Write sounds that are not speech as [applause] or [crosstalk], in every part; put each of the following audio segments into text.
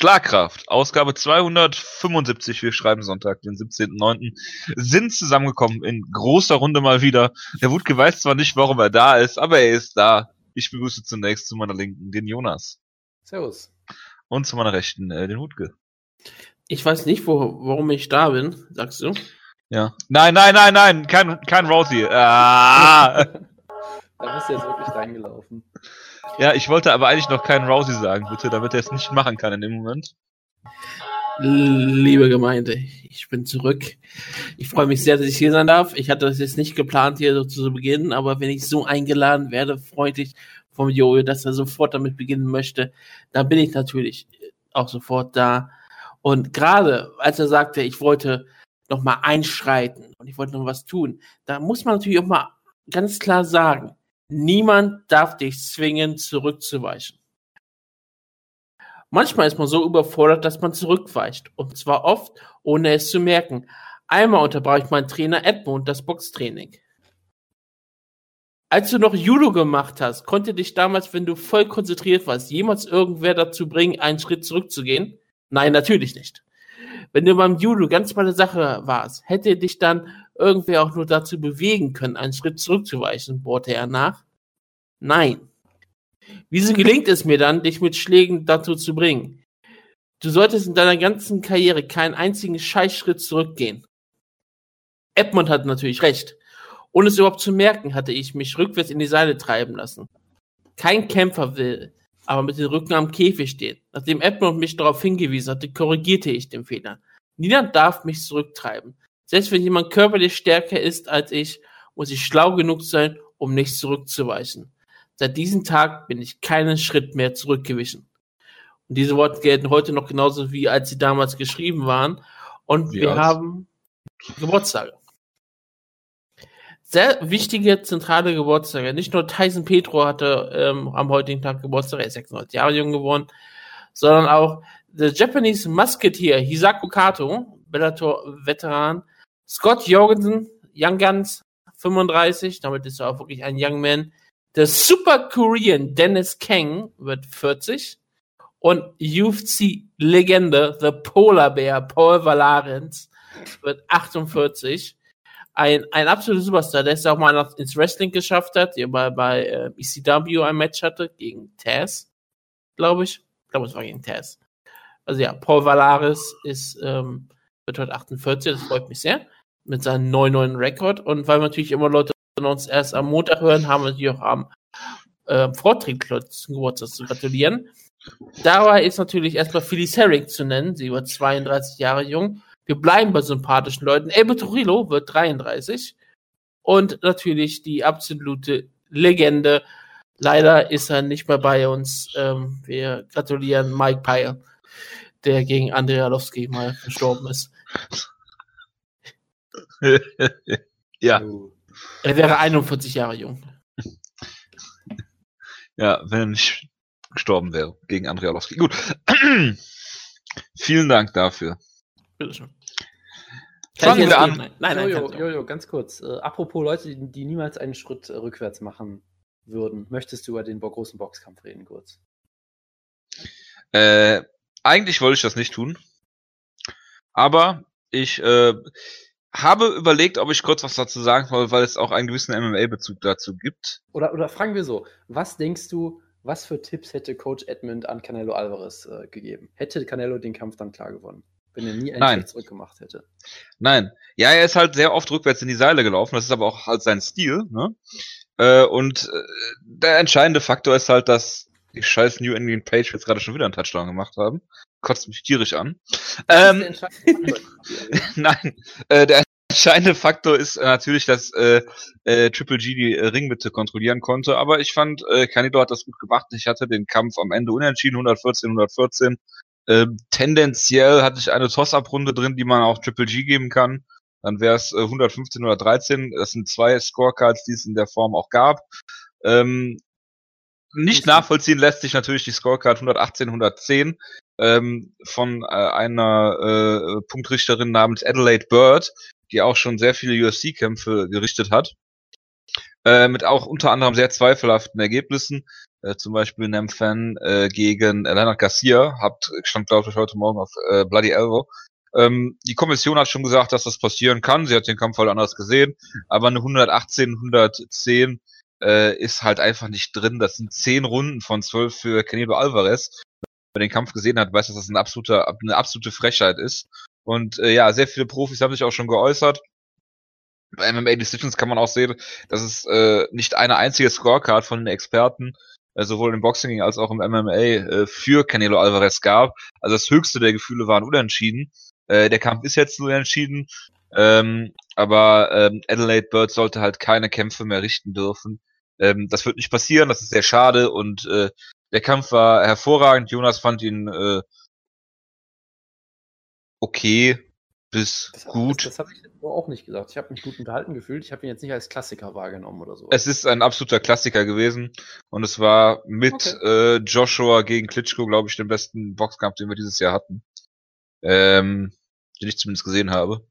Schlagkraft, Ausgabe 275, wir schreiben Sonntag, den 17.09., sind zusammengekommen in großer Runde mal wieder. Der Wutke weiß zwar nicht, warum er da ist, aber er ist da. Ich begrüße zunächst zu meiner Linken den Jonas. Servus. Und zu meiner Rechten äh, den Wutke. Ich weiß nicht, wo, warum ich da bin, sagst du? Ja. Nein, nein, nein, nein, kein, kein Rosie. Ah. [laughs] da bist du jetzt wirklich reingelaufen. Ja, ich wollte aber eigentlich noch keinen Rousey sagen, bitte, damit er es nicht machen kann in dem Moment. Liebe Gemeinde, ich bin zurück. Ich freue mich sehr, dass ich hier sein darf. Ich hatte das jetzt nicht geplant, hier so zu beginnen, aber wenn ich so eingeladen werde, freundlich vom Jojo, dass er sofort damit beginnen möchte, dann bin ich natürlich auch sofort da. Und gerade als er sagte, ich wollte noch mal einschreiten und ich wollte noch was tun, da muss man natürlich auch mal ganz klar sagen, Niemand darf dich zwingen, zurückzuweichen. Manchmal ist man so überfordert, dass man zurückweicht. Und zwar oft, ohne es zu merken. Einmal unterbrach ich meinen Trainer Edmund das Boxtraining. Als du noch Judo gemacht hast, konnte dich damals, wenn du voll konzentriert warst, jemals irgendwer dazu bringen, einen Schritt zurückzugehen? Nein, natürlich nicht. Wenn du beim Judo ganz bei der Sache warst, hätte dich dann irgendwer auch nur dazu bewegen können, einen Schritt zurückzuweichen, bohrte er nach. Nein. Wieso gelingt es mir dann, dich mit Schlägen dazu zu bringen? Du solltest in deiner ganzen Karriere keinen einzigen Scheißschritt zurückgehen. Edmund hat natürlich recht. Ohne es überhaupt zu merken, hatte ich mich rückwärts in die Seile treiben lassen. Kein Kämpfer will, aber mit dem Rücken am Käfig stehen. Nachdem Edmund mich darauf hingewiesen hatte, korrigierte ich den Fehler. Niemand darf mich zurücktreiben. Selbst wenn jemand körperlich stärker ist als ich, muss ich schlau genug sein, um nicht zurückzuweichen. Seit diesem Tag bin ich keinen Schritt mehr zurückgewichen. Und diese Worte gelten heute noch genauso wie als sie damals geschrieben waren. Und wie wir aus? haben Geburtstage. Sehr wichtige zentrale Geburtstage. Nicht nur Tyson Petro hatte ähm, am heutigen Tag Geburtstag, er ist 96 Jahre jung geworden, sondern auch der Japanese Musketeer Hisako Kato, Bellator-Veteran, Scott Jorgensen, Young Guns, 35, damit ist er auch wirklich ein Young Man, der Super Korean Dennis Kang wird 40 und UFC-Legende The Polar Bear Paul Valarens wird 48. Ein, ein absoluter Superstar, der es auch mal ins Wrestling geschafft hat, der bei, bei äh, ECW ein Match hatte gegen Taz, glaube ich. Ich glaube, es war gegen Taz. Also ja, Paul Valaris ist, ähm, wird heute 48, das freut mich sehr, mit seinem 9-9 Rekord. Und weil natürlich immer Leute uns erst am Montag hören, haben wir natürlich auch am äh, Vorträgen zum Geburtstag zu gratulieren. Dabei ist natürlich erstmal Phyllis Herring zu nennen. Sie wird 32 Jahre jung. Wir bleiben bei sympathischen Leuten. Elbe Torillo wird 33. Und natürlich die absolute Legende. Leider ist er nicht mehr bei uns. Ähm, wir gratulieren Mike Pyle, der gegen Andrea Lowski mal gestorben ist. [laughs] ja. Er wäre 41 Jahre jung. Ja, wenn er nicht gestorben wäre gegen Andrei Arlovski. Gut. [clears throat] Vielen Dank dafür. Bitteschön. Fangen wir an. Nein, nein, nein Jojo, Jojo, ganz kurz. Äh, apropos Leute, die, die, niemals einen Schritt äh, rückwärts machen würden. Möchtest du über den großen Boxkampf reden, kurz? Äh, eigentlich wollte ich das nicht tun. Aber ich, äh, habe überlegt, ob ich kurz was dazu sagen soll, weil es auch einen gewissen MMA-Bezug dazu gibt. Oder, oder fragen wir so, was denkst du, was für Tipps hätte Coach Edmund an Canelo Alvarez äh, gegeben? Hätte Canelo den Kampf dann klar gewonnen, wenn er nie einen Nein. Schritt zurückgemacht hätte? Nein. Ja, er ist halt sehr oft rückwärts in die Seile gelaufen, das ist aber auch halt sein Stil. Ne? Äh, und äh, der entscheidende Faktor ist halt, dass die scheiß New England Patriots gerade schon wieder einen Touchdown gemacht haben kotzt mich tierisch an. Ähm, [laughs] Nein, äh, der entscheidende Faktor ist äh, natürlich, dass äh, äh, Triple G die äh, Ringmitte kontrollieren konnte, aber ich fand, äh, Canelo hat das gut gemacht. Ich hatte den Kampf am Ende unentschieden, 114, 114. Äh, tendenziell hatte ich eine Toss-Up-Runde drin, die man auch Triple G geben kann. Dann wäre es äh, 115 oder 13. Das sind zwei Scorecards, die es in der Form auch gab. Ähm, nicht nachvollziehen lässt sich natürlich die Scorecard 118, 110 ähm, von äh, einer äh, Punktrichterin namens Adelaide Bird, die auch schon sehr viele UFC-Kämpfe gerichtet hat. äh, mit auch unter anderem sehr zweifelhaften Ergebnissen. Äh, zum Beispiel Nemfan äh, gegen Leonard Garcia, habt, stand glaube ich heute Morgen auf äh, Bloody Elbow. Ähm, die Kommission hat schon gesagt, dass das passieren kann. Sie hat den Kampf halt anders gesehen, aber eine 118, 110 äh, ist halt einfach nicht drin. Das sind zehn Runden von zwölf für Canelo Alvarez. Wer den Kampf gesehen hat, weiß, dass das ein absoluter, eine absolute Frechheit ist. Und äh, ja, sehr viele Profis haben sich auch schon geäußert. Bei MMA Decisions kann man auch sehen, dass es äh, nicht eine einzige Scorecard von den Experten äh, sowohl im Boxing als auch im MMA äh, für Canelo Alvarez gab. Also das höchste der Gefühle waren unentschieden. Äh, der Kampf ist jetzt nur entschieden. Ähm, aber ähm, Adelaide Bird sollte halt keine Kämpfe mehr richten dürfen. Ähm, das wird nicht passieren, das ist sehr schade und äh, der Kampf war hervorragend. Jonas fand ihn äh, okay bis Das, gut. Das, das habe ich auch nicht gesagt. Ich habe mich gut unterhalten gefühlt. Ich habe ihn jetzt nicht als Klassiker wahrgenommen oder so. Es ist ein absoluter Klassiker gewesen und es war mit Okay. äh, Joshua gegen Klitschko, glaube ich, den besten Boxkampf, den wir dieses Jahr hatten. Ähm, den ich zumindest gesehen habe.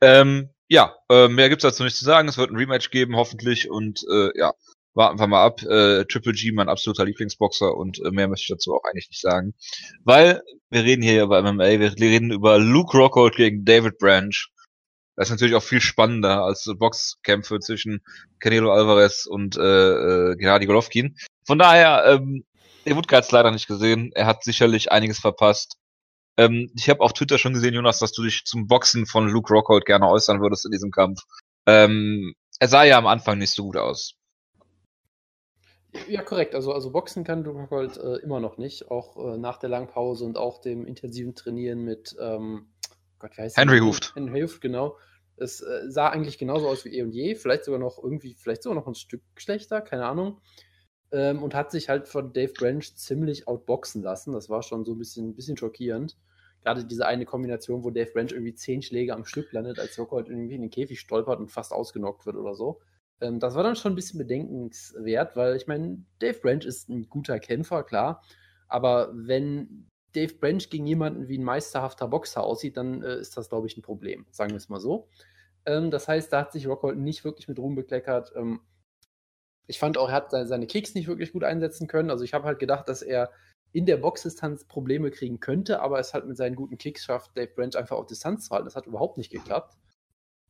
Ähm, ja, äh, mehr gibt's dazu nicht zu sagen. Es wird ein Rematch geben, hoffentlich. Und äh, ja, warten wir mal ab. Äh, Triple G, mein absoluter Lieblingsboxer und äh, mehr möchte ich dazu auch eigentlich nicht sagen. Weil wir reden hier über MMA, wir reden über Luke Rockhold gegen David Branch. Das ist natürlich auch viel spannender als Boxkämpfe zwischen Canelo Alvarez und äh, äh, Gennady Golovkin. Von daher, ähm, der Wutke hat es leider nicht gesehen. Er hat sicherlich einiges verpasst. Ähm, ich habe auf Twitter schon gesehen, Jonas, dass du dich zum Boxen von Luke Rockhold gerne äußern würdest in diesem Kampf. Ähm, er sah ja am Anfang nicht so gut aus. Ja, korrekt. Also, also Boxen kann Luke Rockhold äh, immer noch nicht, auch äh, nach der langen Pause und auch dem intensiven Trainieren mit Henry ähm, Gott, wie heißt der? Hooft. Henry Hooft, genau. Es äh, sah eigentlich genauso aus wie eh und je, vielleicht sogar noch irgendwie, vielleicht sogar noch ein Stück schlechter, keine Ahnung. Ähm, und hat sich halt von Dave Branch ziemlich outboxen lassen. Das war schon so ein bisschen, ein bisschen schockierend. Gerade diese eine Kombination, wo Dave Branch irgendwie zehn Schläge am Stück landet, als Rockhold irgendwie in den Käfig stolpert und fast ausgenockt wird oder so. Ähm, das war dann schon ein bisschen bedenkenswert, weil ich meine, Dave Branch ist ein guter Kämpfer, klar. Aber wenn Dave Branch gegen jemanden wie ein meisterhafter Boxer aussieht, dann äh, ist das, glaube ich, ein Problem. Sagen wir es mal so. Ähm, das heißt, da hat sich Rockhold nicht wirklich mit Ruhm bekleckert. Ähm, ich fand auch, er hat seine, Kicks nicht wirklich gut einsetzen können. Also ich habe halt gedacht, dass er in der Boxdistanz Probleme kriegen könnte, aber es halt mit seinen guten Kicks schafft, Dave Branch einfach auf Distanz zu halten. Das hat überhaupt nicht geklappt.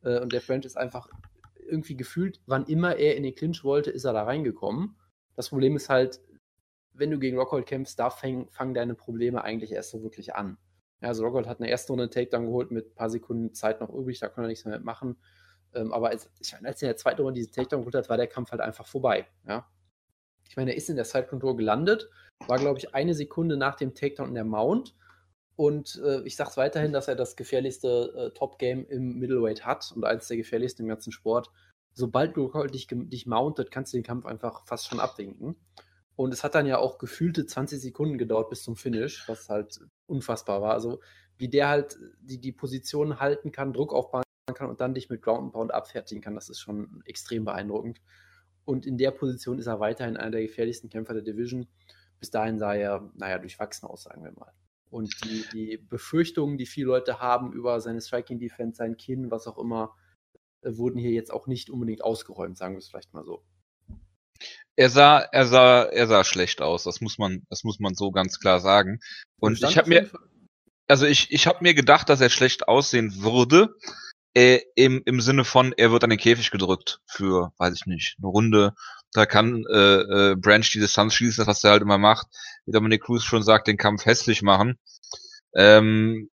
Äh, und Dave Branch ist einfach irgendwie gefühlt, wann immer er in den Clinch wollte, ist er da reingekommen. Das Problem ist halt, wenn du gegen Rockhold kämpfst, da fang, fangen deine Probleme eigentlich erst so wirklich an. Ja, also Rockhold hat in der ersten Runde Takedown geholt mit ein paar Sekunden Zeit noch übrig, da konnte er nichts mehr machen. Ähm, aber als, ich meine, als er in der zweiten Runde diesen Takedown geholt hat, war der Kampf halt einfach vorbei. Ja? Ich meine, er ist in der Side gelandet, war, glaube ich, eine Sekunde nach dem Takedown in der Mount. Und äh, ich sage weiterhin, dass er das gefährlichste äh, Top-Game im Middleweight hat und eines der gefährlichsten im ganzen Sport. Sobald du Rockhold dich, dich mountet, kannst du den Kampf einfach fast schon abwinken. Und es hat dann ja auch gefühlte 20 Sekunden gedauert bis zum Finish, was halt unfassbar war. Also wie der halt die, die Position halten kann, Druck aufbauen kann und dann dich mit Ground and Pound abfertigen kann, das ist schon extrem beeindruckend. Und in der Position ist er weiterhin einer der gefährlichsten Kämpfer der Division. Bis dahin sah er, naja, durchwachsen aus, sagen wir mal. Und die, die Befürchtungen, die viele Leute haben über seine Striking Defense, sein Kinn, was auch immer, äh, wurden hier jetzt auch nicht unbedingt ausgeräumt, sagen wir es vielleicht mal so. Er sah, er sah, er sah schlecht aus. Das muss man, das muss man so ganz klar sagen. Und ich habe mir, also ich, ich habe mir gedacht, dass er schlecht aussehen würde. Äh, im, Im Sinne von, er wird an den Käfig gedrückt für, weiß ich nicht, eine Runde. Da kann äh, äh, Branch die Distanz schießen, das was er halt immer macht. Wie Dominic Cruz schon sagt, den Kampf hässlich machen. Ähm,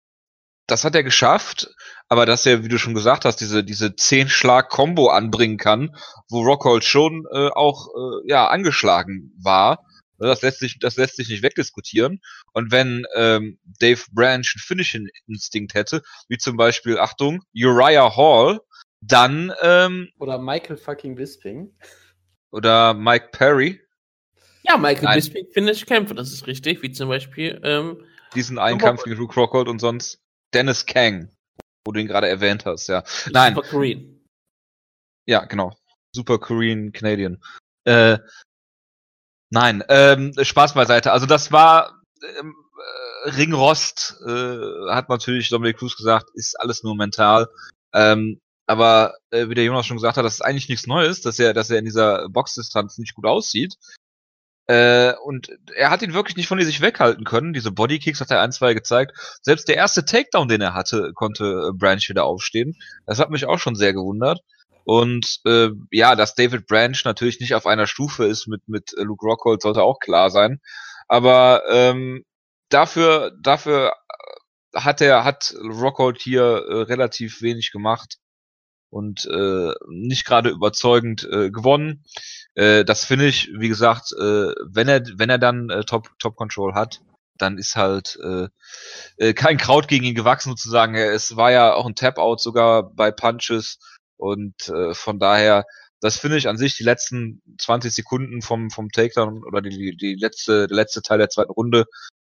das hat er geschafft, aber dass er, wie du schon gesagt hast, diese diese zehn Schlag Combo anbringen kann, wo Rockhold schon äh, auch äh, ja angeschlagen war, ne, das lässt sich das lässt sich nicht wegdiskutieren. Und wenn ähm, Dave Branch einen Finishing Instinkt hätte, wie zum Beispiel Achtung Uriah Hall, dann ähm, Oder Michael fucking Bisping. oder Mike Perry Ja, Michael Nein. Bisping findet Kämpfe, das ist richtig, wie zum Beispiel, ähm, diesen einen Kampf gegen Luke Rockhold und sonst Dennis Kang, wo du ihn gerade erwähnt hast, ja. Nein. Super Korean. Ja, genau. Super Korean Canadian. Äh, nein, ähm, Spaß beiseite. Also das war ähm, äh, Ringrost, äh, hat natürlich Dominic Cruz gesagt, ist alles nur mental. Ähm, aber äh, wie der Jonas schon gesagt hat, das ist eigentlich nichts Neues, dass er, dass er in dieser Boxdistanz nicht gut aussieht. Äh, und er hat ihn wirklich nicht von sich weghalten können. Diese Bodykicks hat er ein, zwei gezeigt. Selbst der erste Takedown, den er hatte, konnte äh, Branch wieder aufstehen. Das hat mich auch schon sehr gewundert. Und äh, ja, dass David Branch natürlich nicht auf einer Stufe ist mit, mit Luke Rockhold, sollte auch klar sein. Aber ähm, dafür, dafür hat er, hat Rockhold hier äh, relativ wenig gemacht und äh, nicht gerade überzeugend äh, gewonnen. Äh, das finde ich, wie gesagt, äh, wenn er wenn er dann äh, Top Top Control hat, dann ist halt äh, äh, kein Kraut gegen ihn gewachsen sozusagen. Es war ja auch ein Tap Out sogar bei Punches und äh, von daher das finde ich an sich die letzten 20 Sekunden vom vom Takedown oder die die letzte der letzte Teil der zweiten Runde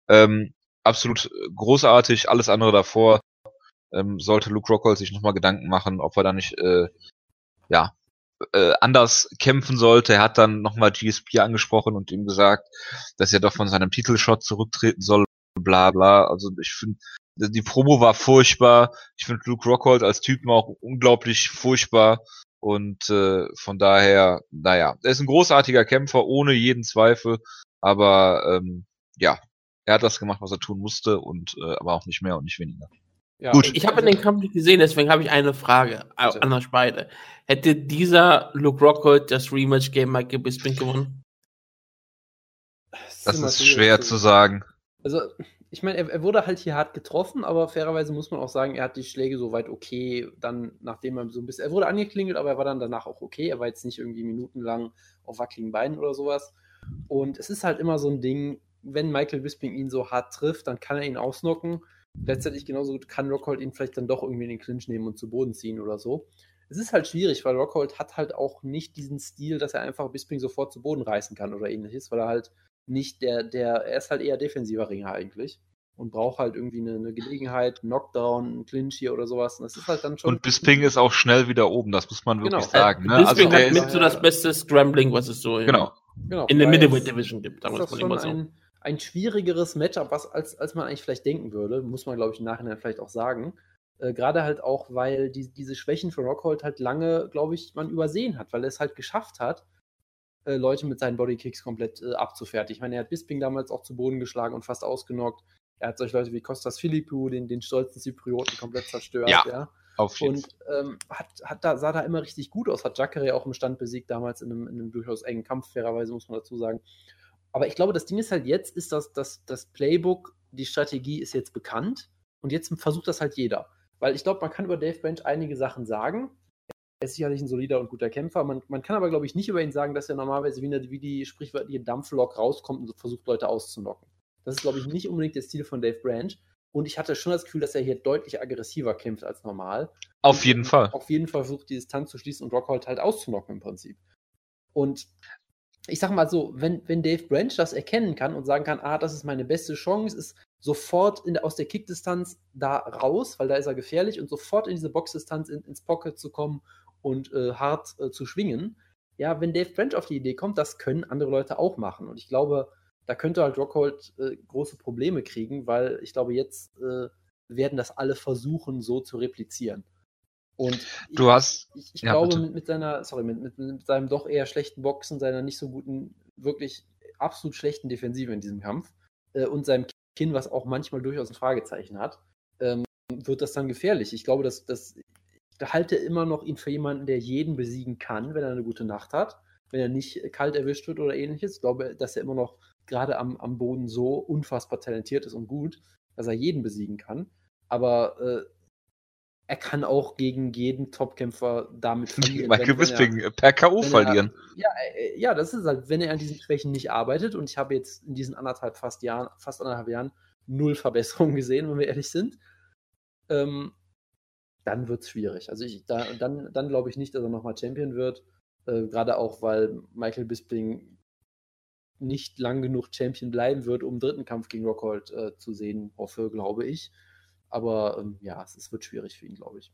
ähm, absolut großartig. Alles andere davor ähm, sollte Luke Rockhold sich nochmal Gedanken machen, ob er da nicht äh, ja äh, anders kämpfen sollte. Er hat dann nochmal GSP angesprochen und ihm gesagt, dass er doch von seinem Titelshot zurücktreten soll, bla bla. Also ich finde, die Promo war furchtbar. Ich finde Luke Rockhold als Typen auch unglaublich furchtbar. Und äh, von daher, naja, er ist ein großartiger Kämpfer, ohne jeden Zweifel. Aber ähm, ja, er hat das gemacht, was er tun musste, und äh, aber auch nicht mehr und nicht weniger. Ja, Gut. Ich habe den Kampf nicht gesehen, deswegen habe ich eine Frage also. an euch beide. Hätte dieser Luke Rockhold das Rematch gegen Michael Bisping gewonnen? Das, das ist schwer zu sagen. Also, ich meine, er, er, wurde halt hier hart getroffen, aber fairerweise muss man auch sagen, er hat die Schläge soweit okay, dann, nachdem er so ein bisschen, er wurde angeklingelt, aber er war dann danach auch okay. Er war jetzt nicht irgendwie minutenlang auf wackeligen Beinen oder sowas. Und es ist halt immer so ein Ding, wenn Michael Bisping ihn so hart trifft, dann kann er ihn ausnocken. Letztendlich genauso gut kann Rockhold ihn vielleicht dann doch irgendwie in den Clinch nehmen und zu Boden ziehen oder so. Es ist halt schwierig, weil Rockhold hat halt auch nicht diesen Stil, dass er einfach Bisping sofort zu Boden reißen kann oder ähnliches, weil er halt nicht der, der, er ist halt eher defensiver Ringer eigentlich und braucht halt irgendwie eine, eine Gelegenheit, Knockdown, einen Clinch hier oder sowas. Und das ist halt dann schon. Und Bisping ist auch schnell wieder oben, das muss man wirklich genau. sagen. Ne? Bisping also hat mit so das beste Scrambling, was es so genau. in, genau, in der Middleweight Division gibt. Da muss man immer so. Ein, ein schwierigeres Matchup, was, als, als man eigentlich vielleicht denken würde, muss man, glaube ich, im Nachhinein vielleicht auch sagen. Äh, Gerade halt auch, weil die, diese Schwächen von Rockhold halt lange, glaube ich, man übersehen hat, weil er es halt geschafft hat, äh, Leute mit seinen Bodykicks komplett äh, abzufertigen. Ich meine, er hat Bisping damals auch zu Boden geschlagen und fast ausgenockt. Er hat solche Leute wie Kostas Philippou, den, den stolzen Zyprioten, komplett zerstört. Ja, ja. Auf jeden und ähm, hat, hat da, sah da immer richtig gut aus. Hat Jacare auch im Stand besiegt, damals in einem, in einem durchaus engen Kampf, fairerweise muss man dazu sagen. Aber ich glaube, das Ding ist halt jetzt, ist das, das, das Playbook, die Strategie ist jetzt bekannt und jetzt versucht das halt jeder. Weil ich glaube, man kann über Dave Branch einige Sachen sagen. Er ist sicherlich ein solider und guter Kämpfer. Man, man kann aber, glaube ich, nicht über ihn sagen, dass er normalerweise wie, eine, wie die sprichwörtliche Dampflok rauskommt und versucht, Leute auszunocken. Das ist, glaube ich, nicht unbedingt der Stil von Dave Branch. Und ich hatte schon das Gefühl, dass er hier deutlich aggressiver kämpft als normal. Auf jeden Fall. Auf jeden Fall versucht, die Distanz zu schließen und Rockhold halt auszunocken im Prinzip. Und ich sag mal so, wenn, wenn Dave Branch das erkennen kann und sagen kann, ah, das ist meine beste Chance, ist sofort in, aus der Kickdistanz da raus, weil da ist er gefährlich und sofort in diese Boxdistanz in, ins Pocket zu kommen und äh, hart äh, zu schwingen. Ja, wenn Dave Branch auf die Idee kommt, das können andere Leute auch machen. Und ich glaube, da könnte halt Rockhold äh, große Probleme kriegen, weil ich glaube, jetzt äh, werden das alle versuchen, so zu replizieren. Und ich, du hast. Ich, ich ja, glaube, mit, mit, seiner, sorry, mit, mit, mit, seinem doch eher schlechten Boxen, seiner nicht so guten, wirklich absolut schlechten Defensive in diesem Kampf äh, und seinem Kinn, was auch manchmal durchaus ein Fragezeichen hat, ähm, wird das dann gefährlich. Ich glaube, dass, dass ich halte immer noch ihn für jemanden, der jeden besiegen kann, wenn er eine gute Nacht hat, wenn er nicht kalt erwischt wird oder ähnliches. Ich glaube, dass er immer noch gerade am, am Boden so unfassbar talentiert ist und gut, dass er jeden besiegen kann. Aber äh, er kann auch gegen jeden Topkämpfer damit [laughs] verlieren. Michael Bisping per K.O. verlieren. Er, ja, äh, ja, das ist halt, wenn er an diesen Schwächen nicht arbeitet und ich habe jetzt in diesen anderthalb fast Jahren, fast anderthalb Jahren null Verbesserungen [laughs] gesehen, wenn wir ehrlich sind, ähm, dann wird es schwierig. Also ich, da, dann, dann glaube ich nicht, dass er nochmal Champion wird. Äh, Gerade auch, weil Michael Bisping nicht lang genug Champion bleiben wird, um dritten Kampf gegen Rockhold äh, zu sehen, hoffe, glaube ich. Aber ähm, ja, es, es, wird schwierig für ihn, glaube ich.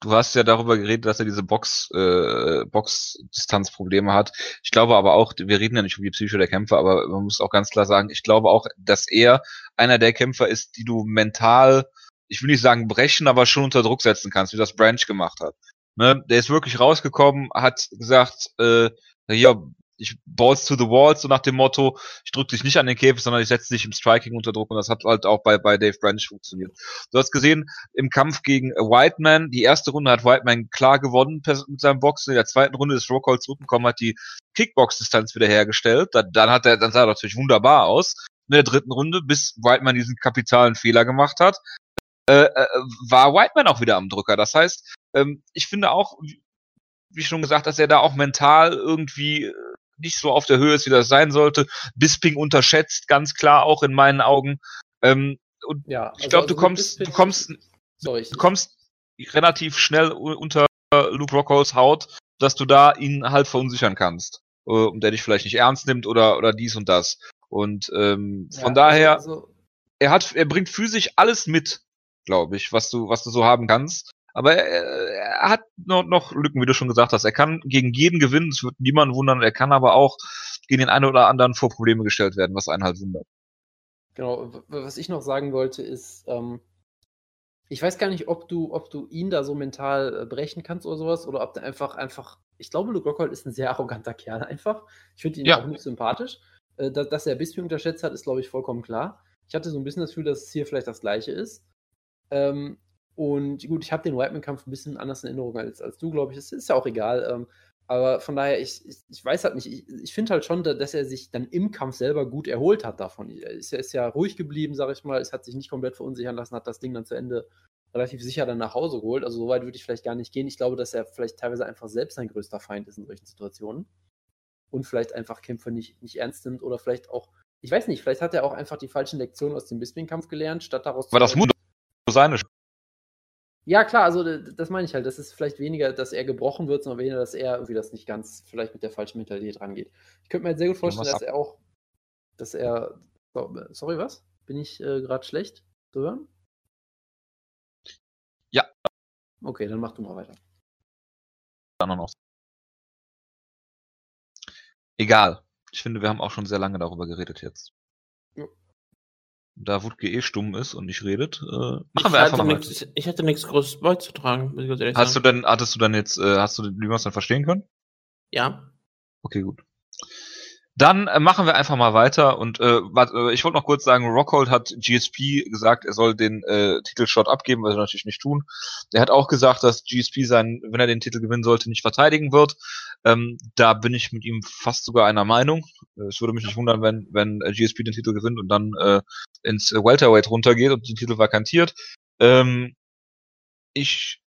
Du hast ja darüber geredet, dass er diese Box, äh, Box-Distanz-Probleme hat. Ich glaube aber auch, wir reden ja nicht um die Psyche der Kämpfer, aber man muss auch ganz klar sagen, ich glaube auch, dass er einer der Kämpfer ist, die du mental, ich will nicht sagen brechen, aber schon unter Druck setzen kannst, wie das Branch gemacht hat. Ne? Der ist wirklich rausgekommen, hat gesagt, äh, ja, ich balls to the walls, so nach dem Motto, ich drücke dich nicht an den Käfig, sondern ich setze dich im Striking unter Druck und das hat halt auch bei, bei Dave Branch funktioniert. Du hast gesehen, im Kampf gegen Whiteman, die erste Runde hat Whiteman klar gewonnen mit seinem Boxen, in der zweiten Runde ist Rockhold zurückgekommen, hat die Kickbox-Distanz wiederhergestellt, dann, dann hat er, dann sah er natürlich wunderbar aus. In der dritten Runde, bis Whiteman diesen kapitalen Fehler gemacht hat, äh, äh, war Whiteman auch wieder am Drücker. Das heißt, ähm, ich finde auch, wie schon gesagt, dass er da auch mental irgendwie äh, nicht so auf der Höhe ist, wie das sein sollte. Bisping unterschätzt, ganz klar auch in meinen Augen. Ähm, und ja, also, ich glaube, also du kommst, du kommst, sorry, du kommst relativ schnell unter Luke Rockholds Haut, dass du da ihn halt verunsichern kannst. Äh, und der dich vielleicht nicht ernst nimmt oder, oder dies und das. Und ähm, von ja, daher, also, er hat, er bringt physisch alles mit, glaube ich, was du, was du so haben kannst. Aber er, er hat noch, noch Lücken, wie du schon gesagt hast. Er kann gegen jeden gewinnen, es wird niemanden wundern. Er kann aber auch gegen den einen oder anderen vor Probleme gestellt werden, was einen halt wundert. Genau, was ich noch sagen wollte, ist, ähm, ich weiß gar nicht, ob du, ob du ihn da so mental äh, brechen kannst oder sowas, oder ob der einfach, einfach, ich glaube, Luke Rockhold ist ein sehr arroganter Kerl [laughs] einfach. Ich finde ihn ja. auch nicht sympathisch. Äh, dass, dass er Bisping unterschätzt hat, ist, glaube ich, vollkommen klar. Ich hatte so ein bisschen das Gefühl, dass es hier vielleicht das Gleiche ist. Ähm, und gut, ich habe den Whiteman-Kampf ein bisschen anders in Erinnerung als, als du, glaube ich. Das ist ja auch egal. Ähm, aber von daher, ich, ich, ich, weiß halt nicht. Ich, ich finde halt schon, dass er sich dann im Kampf selber gut erholt hat davon. Er ist, er ist ja ruhig geblieben, sage ich mal. Es hat sich nicht komplett verunsichern lassen, hat das Ding dann zu Ende relativ sicher dann nach Hause geholt. Also so weit würde ich vielleicht gar nicht gehen. Ich glaube, dass er vielleicht teilweise einfach selbst sein größter Feind ist in solchen Situationen. Und vielleicht einfach Kämpfe nicht, nicht ernst nimmt oder vielleicht auch, ich weiß nicht, vielleicht hat er auch einfach die falschen Lektionen aus dem Bisping-Kampf gelernt, statt daraus War das Mut seine ja, klar, also das meine ich halt. Das ist vielleicht weniger, dass er gebrochen wird, sondern weniger, dass er irgendwie das nicht ganz vielleicht mit der falschen Mentalität rangeht. Ich könnte mir jetzt sehr gut vorstellen, dass er auch, dass er. Sorry, was? Bin ich äh, gerade schlecht zu hören? Ja. Okay, dann mach du mal weiter. Dann noch. Egal. Ich finde, wir haben auch schon sehr lange darüber geredet jetzt. Da Wutke eh stumm ist und nicht redet, äh, machen ich wir einfach mal. Nix, ich hatte nichts Großes beizutragen. Hast sagen. du denn, hattest du dann jetzt, äh, hast du es dann verstehen können? Ja. Okay, gut. Dann äh, machen wir einfach mal weiter und äh, äh, ich wollte noch kurz sagen, Rockhold hat GSP gesagt, er soll den äh, Titelshot abgeben, was er natürlich nicht tun. Der hat auch gesagt, dass GSP seinen, wenn er den Titel gewinnen sollte, nicht verteidigen wird. Ähm, da bin ich mit ihm fast sogar einer Meinung. Äh, es würde mich nicht wundern, wenn, wenn äh, GSP den Titel gewinnt und dann äh, ins Welterweight runtergeht und den Titel vakantiert. Ähm, ich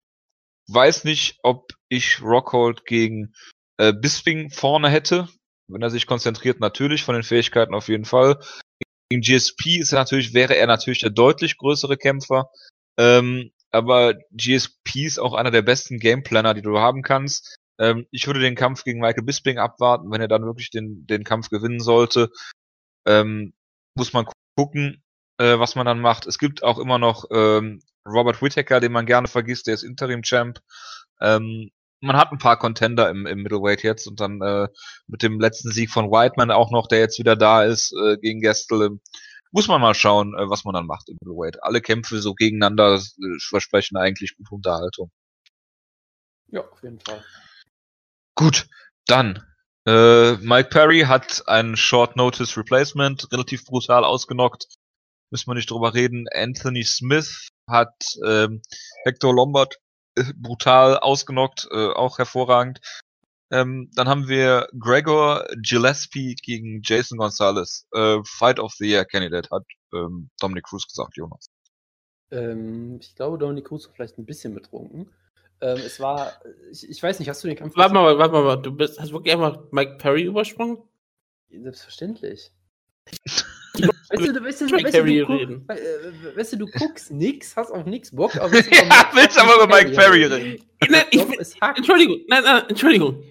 weiß nicht, ob ich Rockhold gegen äh, Bisping vorne hätte. Wenn er sich konzentriert, natürlich, von den Fähigkeiten auf jeden Fall. Gegen GSP ist er natürlich, wäre er natürlich der deutlich größere Kämpfer. Ähm, aber GSP ist auch einer der besten Gameplanner, die du haben kannst. Ähm, ich würde den Kampf gegen Michael Bisping abwarten, wenn er dann wirklich den, den Kampf gewinnen sollte. Ähm, muss man gucken, äh, was man dann macht. Es gibt auch immer noch ähm, Robert Whittaker, den man gerne vergisst, der ist Interim-Champ. Ähm, man hat ein paar Contender im, im Middleweight jetzt und dann äh, mit dem letzten Sieg von Whiteman auch noch, der jetzt wieder da ist äh, gegen Gestel, muss man mal schauen, äh, was man dann macht im Middleweight. Alle Kämpfe so gegeneinander äh, versprechen eigentlich gute Unterhaltung. Ja, auf jeden Fall. Gut, dann äh, Mike Perry hat ein Short Notice Replacement relativ brutal ausgenockt. Müssen wir nicht drüber reden. Anthony Smith hat ähm, Hector Lombard brutal ausgenockt, äh, auch hervorragend. Ähm, dann haben wir Gregor Gillespie gegen Jason Gonzalez. Äh, Fight of the Year Candidate hat ähm, Dominic Cruz gesagt, Jonas. Ähm, ich glaube, Dominic Cruz war vielleicht ein bisschen betrunken. Ähm, es war, ich, ich, weiß nicht, hast du den Kampf. Warte mal, warte mal, du bist, hast wirklich einfach Mike Perry übersprungen? Selbstverständlich. [laughs] Weißt du, du, weißt du, weißt, du, du, guck, äh, weißt du, du guckst nix, hast auf nix Bock, aber [laughs] willst, ja, willst aber über Mike Perry reden. Nein, ich, Entschuldigung, nein, nein, Entschuldigung.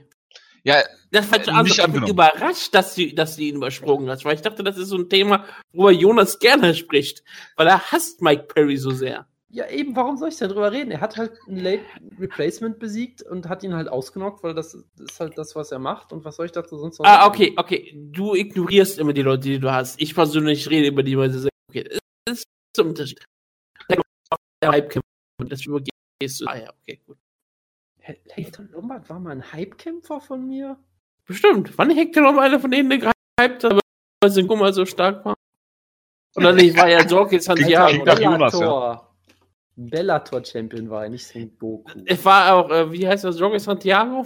Ja, das falsche äh, also, ich bin überrascht, dass sie, dass sie ihn übersprungen hat, weil ich dachte, das ist so ein Thema, worüber Jonas gerne spricht, weil er hasst Mike Perry so sehr. Ja, eben, warum soll ich denn drüber reden? Er hat halt ein Late Replacement besiegt und hat ihn halt ausgenockt, weil das ist halt das, was er macht. Und was soll ich dazu sonst noch Ah, okay, okay. Du ignorierst immer die Leute, die du hast. Ich persönlich rede über die, weil sie sagen, okay, das ist ein Unterschied. Der Hype das übergehst du. Ah ja, okay, gut. Hector Lombard war mal ein Hype-Kämpfer von mir? Bestimmt. Wann Hector noch einer von denen, der gehypt hat, weil sein Gummer so stark war? Oder nicht, war ja Jorge [laughs] Santiago. nach Jonas, Bellator. Bellator-Champion war er, nicht Son Goku. Es war auch, äh, wie heißt das, Jorge Santiago?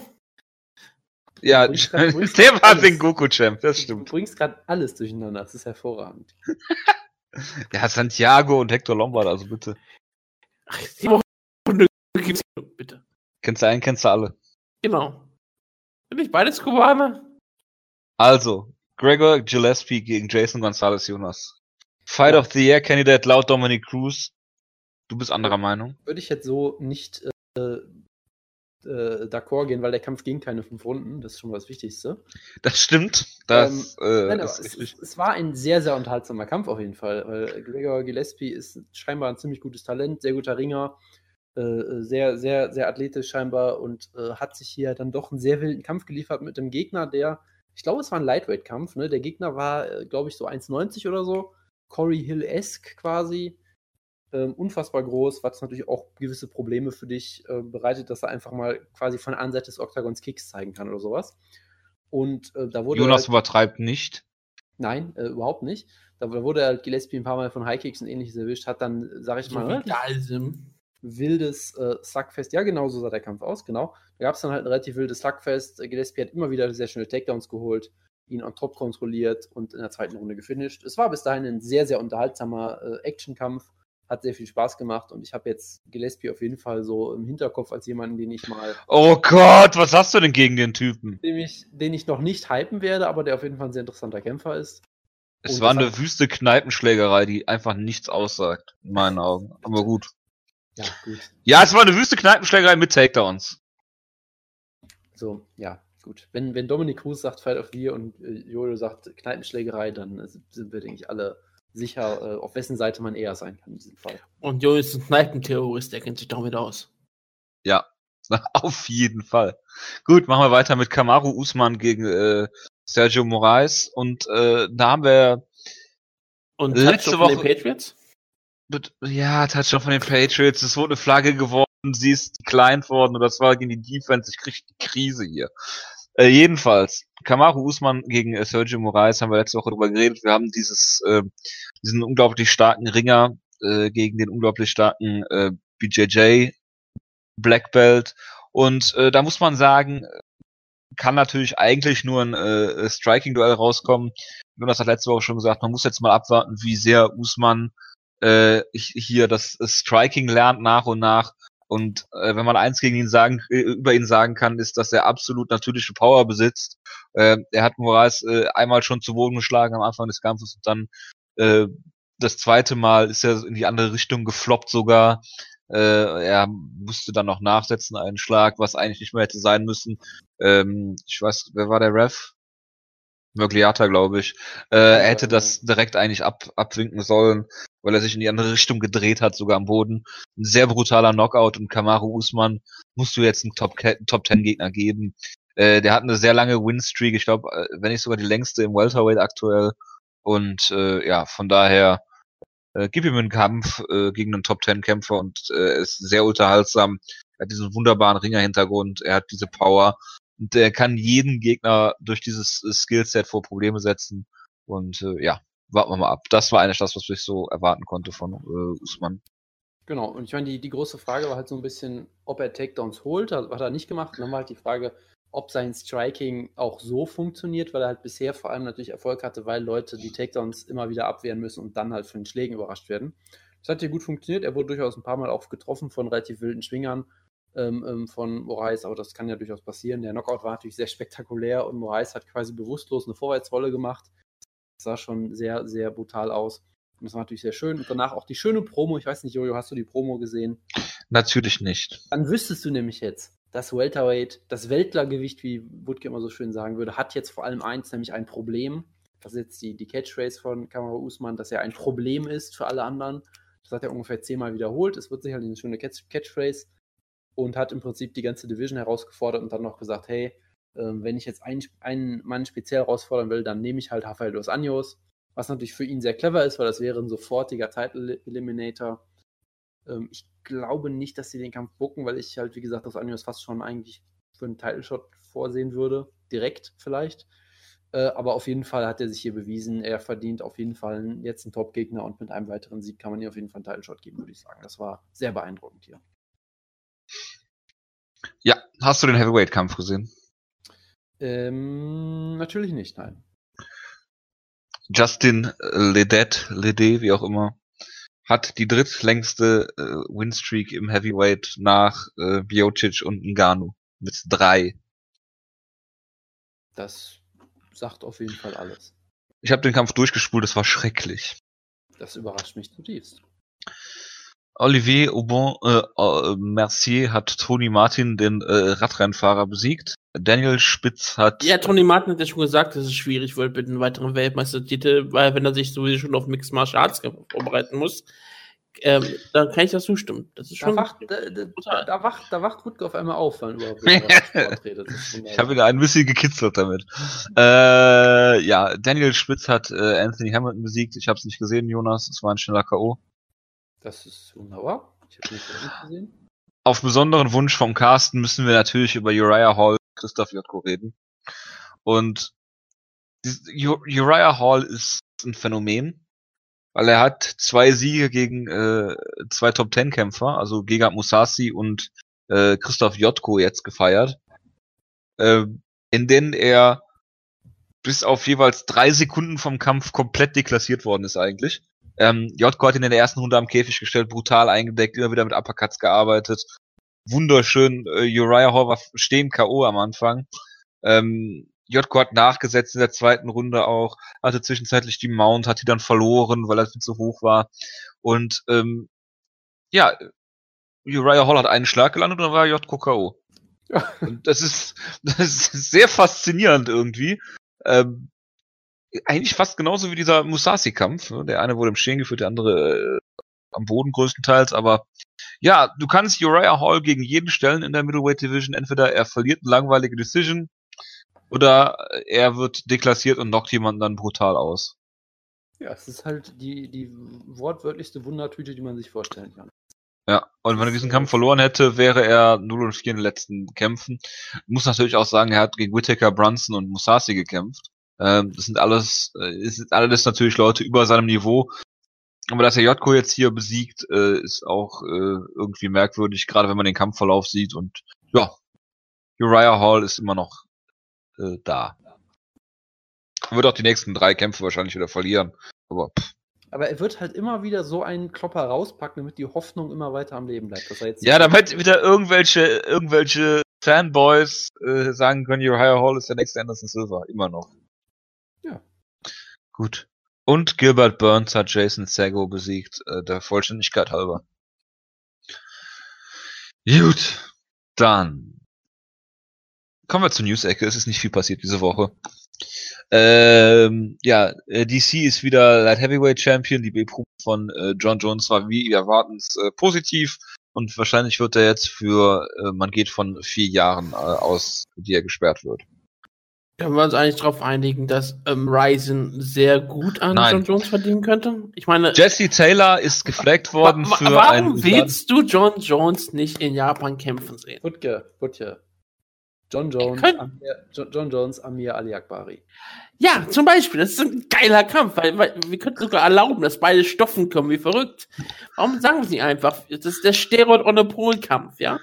Ja, Du du [laughs] der war den Goku-Champ, das Du stimmt. bringst gerade alles durcheinander, das ist hervorragend. [laughs] Ja, Santiago und Hector Lombard, also bitte. Ach, die Woche gibt's bitte. Kennst du einen, kennst du alle. Genau. Sind nicht beides Kubaner? Also, Gregor Gillespie gegen Jason Gonzalez Jonas. Fight of the Year Candidate laut Dominic Cruz. Du bist anderer Meinung. Würde ich jetzt so nicht äh, äh, d'accord gehen, weil der Kampf ging keine fünf Runden, das ist schon mal das Wichtigste. Das stimmt. Das äh, Nein, ist es, es, war ein sehr, sehr unterhaltsamer Kampf auf jeden Fall, weil Gregor Gillespie ist scheinbar ein ziemlich gutes Talent, sehr guter Ringer, äh, sehr, sehr, sehr athletisch scheinbar und äh, hat sich hier dann doch einen sehr wilden Kampf geliefert mit einem Gegner, der, ich glaube, es war ein Lightweight-Kampf, ne? Der Gegner war, äh, glaube ich, so 1,90 oder so, Corey Hill-esque quasi. Ähm, unfassbar groß, was natürlich auch gewisse Probleme für dich äh, bereitet, dass er einfach mal quasi von der anderen Seite des Oktagons Kicks zeigen kann oder sowas. Und äh, da wurde Jonas halt- übertreibt nicht. Nein, äh, überhaupt nicht. Da da wurde halt Gillespie ein paar Mal von Highkicks und ähnliches erwischt, hat dann, sag ich mal, wildes äh, Slugfest. Ja, genau so sah der Kampf aus, genau. Da gab es dann halt ein relativ wildes Slugfest. Gillespie hat immer wieder sehr schnelle Takedowns geholt, ihn on top kontrolliert und in der zweiten Runde gefinisht. Es war bis dahin ein sehr, sehr unterhaltsamer äh, Actionkampf. Hat sehr viel Spaß gemacht und ich habe jetzt Gillespie auf jeden Fall so im Hinterkopf als jemanden, den ich mal, Oh Gott, was hast du denn gegen den Typen? den ich, den ich noch nicht hypen werde, aber der auf jeden Fall ein sehr interessanter Kämpfer ist. Es Und war eine wüste Kneipenschlägerei, die einfach nichts aussagt, in meinen Augen. Aber gut. Ja, gut. Ja, es war eine wüste Kneipenschlägerei mit Takedowns. So, ja, gut. Wenn, wenn Dominik Cruz sagt Fight of the Year und äh, Jojo sagt Kneipenschlägerei, dann äh, sind wir, denke ich, alle sicher, äh, auf wessen Seite man eher sein kann in diesem Fall. Und Jo ist ein Kneipenterrorist, der kennt sich damit aus. Ja, [laughs] auf jeden Fall. Gut, machen wir weiter mit Kamaru Usman gegen äh, Sergio Moraes. Und äh, da haben wir Und Letzte Touchdown von den Woche- Patriots? ja, Touchdown von den Patriots, es wurde eine Flagge geworfen, sie ist declined worden und das war gegen die Defense, ich krieg die Krise hier. Äh, jedenfalls, Kamaru Usman gegen äh, Sergio Moraes haben wir letzte Woche drüber geredet. Wir haben dieses, äh, diesen unglaublich starken Ringer äh, gegen den unglaublich starken äh, BJJ Black Belt. Und äh, da muss man sagen, kann natürlich eigentlich nur ein äh, Striking-Duell rauskommen. Jonas hat letzte Woche schon gesagt, man muss jetzt mal abwarten, wie sehr Usman äh, hier das Striking lernt nach und nach. Und äh, wenn man eins gegen ihn sagen, äh, über ihn sagen kann, ist, dass er absolut natürliche Power besitzt. Äh, er hat Moraes äh, einmal schon zu Boden geschlagen am Anfang des Kampfes und dann äh, das zweite Mal ist er in die andere Richtung gefloppt sogar. Äh, er musste dann noch nachsetzen, einen Schlag, was eigentlich nicht mehr hätte sein müssen. Ähm, ich weiß, wer war der Ref? Mögliata, glaube ich. Äh, er hätte das direkt eigentlich ab, abwinken sollen, weil er sich in die andere Richtung gedreht hat, sogar am Boden. Ein sehr brutaler Knockout und Kamaru Usman musst du jetzt einen Top, Top 10 Gegner geben. Äh, der hat eine sehr lange Winstreak, ich glaube, äh, wenn nicht sogar die längste im Welterweight aktuell. Und äh, ja, von daher äh, gib ihm einen Kampf äh, gegen einen Top 10 Kämpfer und äh, er ist sehr unterhaltsam. Er hat diesen wunderbaren Ringer-Hintergrund, er hat diese Power und er kann jeden Gegner durch dieses äh, Skillset vor Probleme setzen. Und äh, ja, warten wir mal ab. Das war eigentlich das, was ich so erwarten konnte von äh, Usman. Genau, und ich meine, die, die große Frage war halt so ein bisschen, ob er Takedowns holt, hat, hat er nicht gemacht. Und dann war halt die Frage, ob sein Striking auch so funktioniert, weil er halt bisher vor allem natürlich Erfolg hatte, weil Leute die Takedowns immer wieder abwehren müssen und dann halt von den Schlägen überrascht werden. Das hat hier gut funktioniert. Er wurde durchaus ein paar Mal auch getroffen von relativ wilden Schwingern ähm, ähm, von Moraes, aber das kann ja durchaus passieren. Der Knockout war natürlich sehr spektakulär und Moraes hat quasi bewusstlos eine Vorwärtsrolle gemacht. Das sah schon sehr, sehr brutal aus. Und das war natürlich sehr schön. Und danach auch die schöne Promo. Ich weiß nicht, Jojo, hast du die Promo gesehen? Natürlich nicht. Dann wüsstest du nämlich jetzt, das Welterweight, das Weltlergewicht, wie Wutke immer so schön sagen würde, hat jetzt vor allem eins, nämlich ein Problem. Das ist jetzt die, die Catchphrase von Kamaru Usman, dass er ein Problem ist für alle anderen. Das hat er ungefähr zehnmal wiederholt. Es wird sicherlich eine schöne Catch Catchphrase und hat im Prinzip die ganze Division herausgefordert und dann noch gesagt, hey, ähm, wenn ich jetzt einen, einen Mann speziell herausfordern will, dann nehme ich halt Rafael dos Anjos, was natürlich für ihn sehr clever ist, weil das wäre ein sofortiger Title Eliminator. Ähm, ich glaube nicht, dass sie den Kampf bucken, weil ich halt, wie gesagt, das Anime fast schon eigentlich für einen Title-Shot vorsehen würde. Direkt vielleicht. Äh, aber auf jeden Fall hat er sich hier bewiesen. Er verdient auf jeden Fall jetzt einen Top-Gegner und mit einem weiteren Sieg kann man ihm auf jeden Fall einen Title-Shot geben, würde ich sagen. Das war sehr beeindruckend hier. Hast du den Heavyweight-Kampf gesehen? Ähm, natürlich nicht, nein. Justin Ledet, Lede, wie auch immer, hat die drittlängste äh, Winstreak im Heavyweight nach äh, Biocic und Ngannou mit drei. Das sagt auf jeden Fall alles. Ich habe den Kampf durchgespult, es war schrecklich. Das überrascht mich zutiefst. Olivier Aubin äh, äh, Mercier hat Tony Martin, den äh, Radrennfahrer, besiegt. Daniel Spitz hat. Ja, Tony Martin hat ja schon gesagt, dass es schwierig wird mit einem weiteren Weltmeistertitel, weil wenn er sich sowieso schon auf Mixed Martial Arts vorbereiten muss, ähm, dann kann ich das zustimmen. Das ist Da schon. wacht, da, da, da wacht, da wacht Rutger auf einmal auf, wenn überhaupt [laughs] Ich habe wieder ein bisschen gekitzelt damit. Äh, ja, Daniel Spitz hat äh, Anthony Hamilton besiegt. Ich habe es nicht gesehen, Jonas. Es war ein schneller K.O. Das ist wunderbar. Ich habe nicht gesehen. Auf besonderen Wunsch vom Carsten müssen wir natürlich über Uriah Hall, Christoph Jotko reden. Und Uriah Hall ist ein Phänomen, weil er hat zwei Siege gegen äh, zwei Top Ten Kämpfer, also Gegard Musasi und äh, Christoph Jotko jetzt gefeiert, äh, in denen er bis auf jeweils drei Sekunden vom Kampf komplett deklassiert worden ist eigentlich. Ähm, Jotko hat ihn in der ersten Runde am Käfig gestellt, brutal eingedeckt, immer wieder mit Uppercuts gearbeitet. Wunderschön, äh, Uriah Hall war stehen K.O. am Anfang. Ähm, Jotko hat nachgesetzt in der zweiten Runde auch, hatte zwischenzeitlich die Mount, hat die dann verloren, weil er viel zu hoch war. Und ähm, ja, Uriah Hall hat einen Schlag gelandet und dann war Jotko K.O. Ja. Und das ist, [laughs] das ist sehr faszinierend irgendwie. Ähm, eigentlich fast genauso wie dieser Musasi-Kampf. ne? Der eine wurde im Stehen geführt, der andere äh, am Boden größtenteils, aber ja, du kannst Uriah Hall gegen jeden stellen in der Middleweight Division. Entweder er verliert eine langweilige Decision oder er wird deklassiert und knockt jemanden dann brutal aus. Ja, es ist halt die, die wortwörtlichste Wundertüte, die man sich vorstellen kann. Ja, und wenn er diesen Kampf verloren hätte, wäre er 0 und 4 in den letzten Kämpfen. Muss natürlich auch sagen, er hat gegen Whittaker, Brunson und Musasi gekämpft. Ähm, das sind alles, äh, sind alles natürlich Leute über seinem Niveau. Aber dass er Jotko jetzt hier besiegt, äh, ist auch äh, irgendwie merkwürdig, gerade wenn man den Kampfverlauf sieht. Und ja, Uriah Hall ist immer noch äh, da. Wird auch die nächsten drei Kämpfe wahrscheinlich wieder verlieren. Aber pff. Aber er wird halt immer wieder so einen Klopper rauspacken, damit die Hoffnung immer weiter am Leben bleibt. Ja, damit wieder irgendwelche, irgendwelche Fanboys äh, sagen können, Uriah Hall ist der nächste Anderson Silva. Immer noch. Gut. Und Gilbert Burns hat Jason Sago besiegt, äh, der Vollständigkeit halber. Gut. Dann. Kommen wir zur News-Ecke. Es ist nicht viel passiert diese Woche. Ähm, ja, äh, DC ist wieder Light Heavyweight Champion. Die B-Probe von äh, John Jones war wie erwartens äh, positiv. Und wahrscheinlich wird er jetzt für, äh, man geht von vier Jahren äh, aus, die er gesperrt wird. Können wir uns eigentlich darauf einigen, dass ähm, Ryzen sehr gut an Nein. John Jones verdienen könnte? Ich meine, Jesse Taylor ist geflaggt worden wa- für warum ein willst du John Jones nicht in Japan kämpfen sehen? Butke, Butke. John Jones, können- Amir, John, John Jones, Amir Ali Akbari. Ja, zum Beispiel, das ist ein geiler Kampf, weil, weil wir könnten sogar erlauben, dass beide stoffen kommen wie verrückt. Warum sagen wir es nicht einfach? Das ist der Steroid-Onopol-Kampf, ja?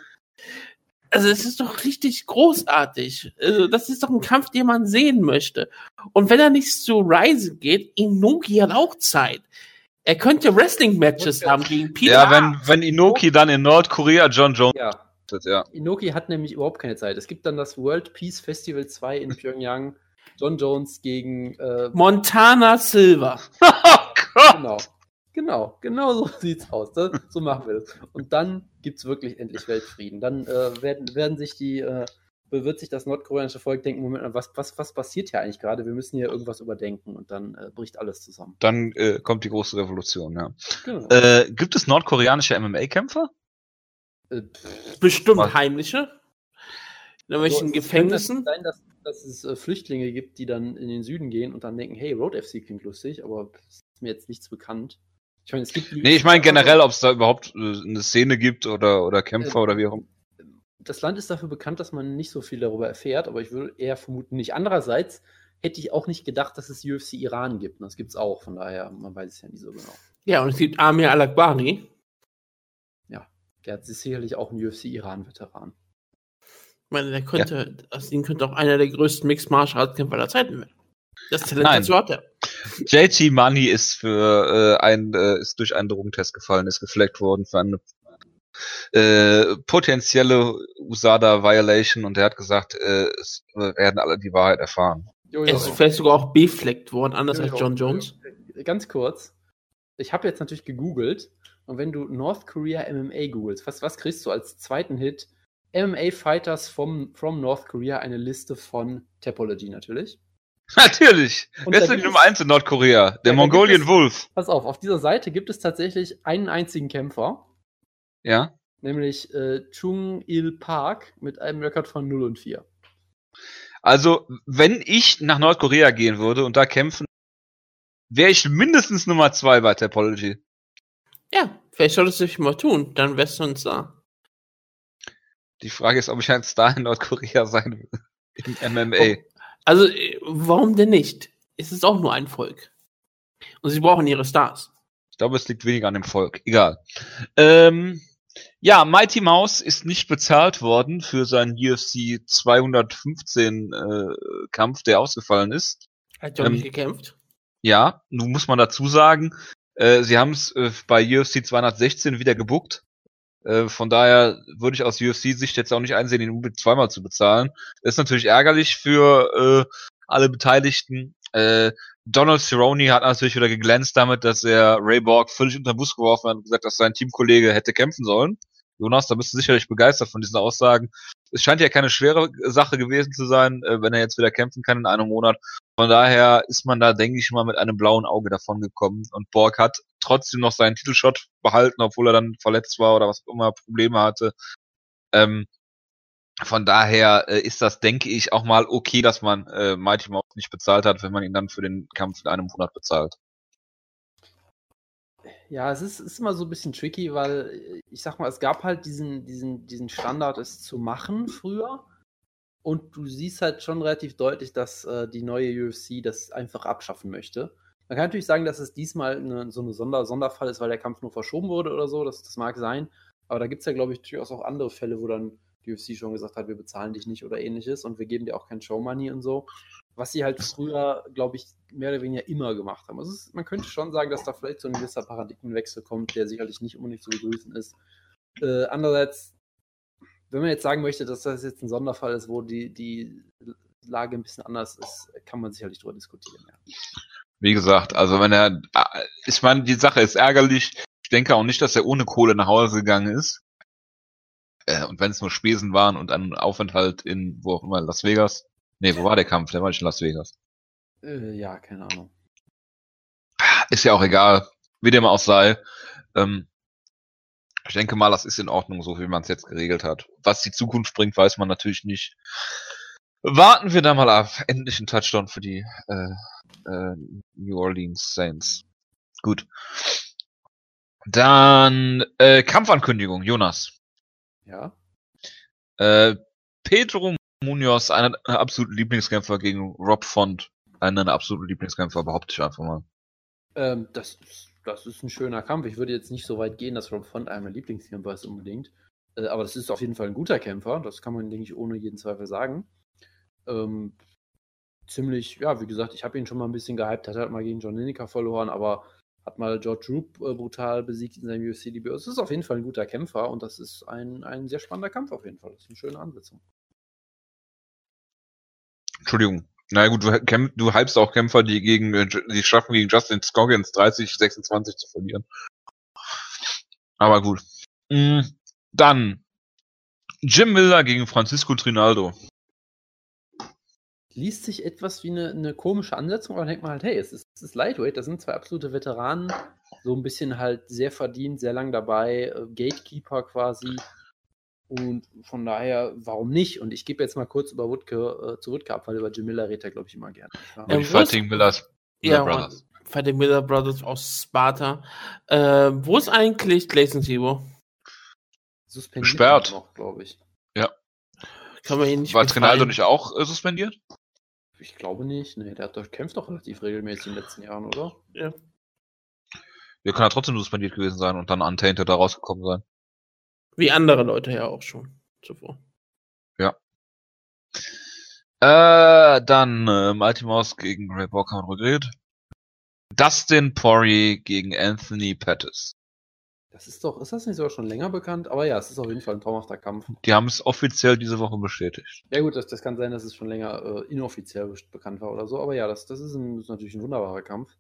Also, es ist doch richtig großartig. Also, das ist doch ein Kampf, den man sehen möchte. Und wenn er nicht zu Ryzen geht, Inoki hat auch Zeit. Er könnte Wrestling-Matches Okay. haben gegen Peter. Ja, wenn, wenn Inoki dann in Nordkorea John Jones Ja, ja. Inoki hat nämlich überhaupt keine Zeit. Es gibt dann das World Peace Festival 2 in Pyongyang. John Jones gegen äh, Montana Silva. [laughs] Oh Gott! Genau. Genau, genau so [laughs] sieht's aus. Das, so machen wir das. Und dann gibt's wirklich endlich Weltfrieden. Dann äh, werden, werden sich die, äh, wird sich das nordkoreanische Volk denken, Moment mal, was, was, was passiert hier eigentlich gerade? Wir müssen hier irgendwas überdenken und dann äh, bricht alles zusammen. Dann äh, kommt die große Revolution, ja. Genau. Äh, gibt es nordkoreanische MMA-Kämpfer? Äh, Bestimmt Was? heimliche. In so, irgendwelchen es Gefängnissen. könnte sein, dass, dass es äh, Flüchtlinge gibt, die dann in den Süden gehen und dann denken, hey, Road FC klingt lustig, aber es ist mir jetzt nichts bekannt. Ich meine, es gibt Nee, ich meine generell, ob es da überhaupt äh, eine Szene gibt oder, oder Kämpfer Äh, oder wie auch immer. das Land ist dafür bekannt, dass man nicht so viel darüber erfährt, aber ich würde eher vermuten nicht. Andererseits hätte ich auch nicht gedacht, dass es UFC Iran gibt. Und das gibt es auch, von daher, man weiß es ja nicht so genau. Ja, und es gibt Amir Al-Akbari. Der ist sicherlich auch ein UFC Iran-Veteran. Ich meine, der könnte, aus ihm könnte auch einer der größten Mixed Martial Arts Kämpfer aller Zeiten werden. Das Talent dazu hat er. JT Money ist für äh, ein äh, ist durch einen Drogentest gefallen, ist gefleckt worden für eine äh, potenzielle USADA Violation und er hat gesagt, äh, es werden alle die Wahrheit erfahren. Jo, Er ist vielleicht sogar auch befleckt worden, anders als jo. John Jones. Ganz kurz. Ich habe jetzt natürlich gegoogelt und wenn du North Korea MMA googelst, was, was kriegst du als zweiten Hit? MMA Fighters from, from North Korea, eine Liste von Topology natürlich. [laughs] Natürlich. Und Wer ist denn die Nummer es- 1 in Nordkorea? Der gibt Mongolian es- Wolf. Pass auf, auf dieser Seite gibt es tatsächlich einen einzigen Kämpfer, Ja. nämlich äh, Chung Il Park mit einem Rekord von 0 und 4. Also, wenn ich nach Nordkorea gehen würde und da kämpfen, wäre ich mindestens Nummer 2 bei Topology. Ja, vielleicht solltest du dich mal tun, dann wärst du uns da. Die Frage ist, ob ich ein Star in Nordkorea [laughs] sein will. Im MMA. Also, äh, warum denn nicht? Es ist auch nur ein Volk. Und sie brauchen ihre Stars. Ich glaube, es liegt weniger an dem Volk. Egal. Ähm, ja, Mighty Mouse ist nicht bezahlt worden für seinen UFC 215 äh, Kampf, der ausgefallen ist. Hat ja auch Ähm, nicht gekämpft. Ja, nun muss man dazu sagen, äh, sie haben es äh, bei UFC 216 wieder gebuckt. Äh, von daher würde ich aus UFC-Sicht jetzt auch nicht einsehen, ihn unbedingt zweimal zu bezahlen. Ist natürlich ärgerlich für äh, alle Beteiligten. Äh, Donald Cerrone hat natürlich wieder geglänzt damit, dass er Ray Borg völlig unter den Bus geworfen hat und gesagt, dass sein Teamkollege hätte kämpfen sollen. Jonas, da bist du sicherlich begeistert von diesen Aussagen. Es scheint ja keine schwere Sache gewesen zu sein, äh, wenn er jetzt wieder kämpfen kann in einem Monat. Von daher ist man da, denke ich mal, mit einem blauen Auge davon gekommen. Und Borg hat trotzdem noch seinen Titelshot behalten, obwohl er dann verletzt war oder was auch immer Probleme hatte. Ähm, von daher äh, ist das, denke ich, auch mal okay, dass man äh, Mighty Mouse nicht bezahlt hat, wenn man ihn dann für den Kampf in einem Monat bezahlt. Ja, es ist, ist immer so ein bisschen tricky, weil äh, ich sag mal, es gab halt diesen, diesen, diesen Standard, es zu machen früher. Und du siehst halt schon relativ deutlich, dass äh, die neue UFC das einfach abschaffen möchte. Man kann natürlich sagen, dass es diesmal eine, so eine Sonder Sonderfall ist, weil der Kampf nur verschoben wurde oder so. Das, das mag sein. Aber da gibt es ja, glaube ich, durchaus auch andere Fälle, wo dann die UFC schon gesagt hat, wir bezahlen dich nicht oder ähnliches und wir geben dir auch kein Showmoney und so. Was sie halt früher, glaube ich, mehr oder weniger immer gemacht haben. Also ist, man könnte schon sagen, dass da vielleicht so ein gewisser Paradigmenwechsel kommt, der sicherlich nicht unbedingt zu begrüßen ist. Äh, andererseits, wenn man jetzt sagen möchte, dass das jetzt ein Sonderfall ist, wo die, die Lage ein bisschen anders ist, kann man sicherlich drüber diskutieren. Ja. Wie gesagt, also wenn er, äh, ich meine, die Sache ist ärgerlich. Ich denke auch nicht, dass er ohne Kohle nach Hause gegangen ist. Äh, und wenn es nur Spesen waren und ein Aufenthalt in, wo auch immer, Las Vegas. Nee, wo war der Kampf? Der war nicht in Las Vegas. Äh, ja, keine Ahnung. Ist ja auch egal, wie dem auch sei. Ähm, ich denke mal, das ist in Ordnung, so wie man es jetzt geregelt hat. Was die Zukunft bringt, weiß man natürlich nicht. Warten wir da mal ab. Endlich ein Touchdown für die äh, äh, New Orleans Saints. Gut. Dann äh, Kampfankündigung, Jonas. Ja. Äh, Pedro Munoz, einer der absoluten Lieblingskämpfer gegen Rob Font. Einer der absoluten Lieblingskämpfer, behaupte ich einfach mal. Ähm, das, ist, das ist ein schöner Kampf. Ich würde jetzt nicht so weit gehen, dass Rob Font einer meiner Lieblingskämpfer ist unbedingt. Äh, aber das ist auf jeden Fall ein guter Kämpfer. Das kann man, denke ich, ohne jeden Zweifel sagen. Ähm, ziemlich, ja, wie gesagt, ich habe ihn schon mal ein bisschen gehypt. Hat halt mal gegen John Lineker verloren, aber hat mal George Roop äh, brutal besiegt in seinem UFC-Debüt. Es ist auf jeden Fall ein guter Kämpfer und das ist ein, ein sehr spannender Kampf auf jeden Fall. Das ist eine schöne Ansetzung. Entschuldigung. Na gut, du, kämpf, du hypst auch Kämpfer, die gegen, äh, die schaffen gegen Justin Scoggins 30, 26 zu verlieren. Aber gut. Mm, Dann Jim Miller gegen Francisco Trinaldo. liest sich etwas wie eine, eine komische Ansetzung, aber denkt man halt, hey, es ist, es ist Lightweight, das sind zwei absolute Veteranen, so ein bisschen halt sehr verdient, sehr lang dabei, äh, Gatekeeper quasi. Und von daher, warum nicht? Und ich gebe jetzt mal kurz über Woodke, äh, zu Woodke ab, weil über Jim Miller redet er, glaube ich, immer gerne. Ja, die Fighting Millers. Ja, Miller Brothers. Bei den Miller Brothers aus Sparta. Äh, wo ist eigentlich Gleison Tebow? Suspendiert Gesperrt. noch, glaube ich. Kann man ihn nicht War Trinaldo befreien? nicht auch äh, suspendiert? Ich glaube nicht. Nee, der hat doch, kämpft doch relativ regelmäßig in den letzten Jahren, oder? Ja. Ja, kann er trotzdem suspendiert gewesen sein und dann untainted da rausgekommen sein. Wie andere Leute ja auch schon zuvor. Äh, dann äh, Mighty Mouse gegen Ray wir drüber geredet. Dustin Poirier gegen Anthony Pettis. Das ist doch, ist das nicht sogar schon länger bekannt? Aber ja, es ist auf jeden Fall ein traumhafter Kampf. Die haben es offiziell diese Woche bestätigt. Ja gut, das, das kann sein, dass es schon länger äh, inoffiziell bekannt war oder so. Aber ja, das, das, ist, ein, das ist natürlich ein wunderbarer Kampf.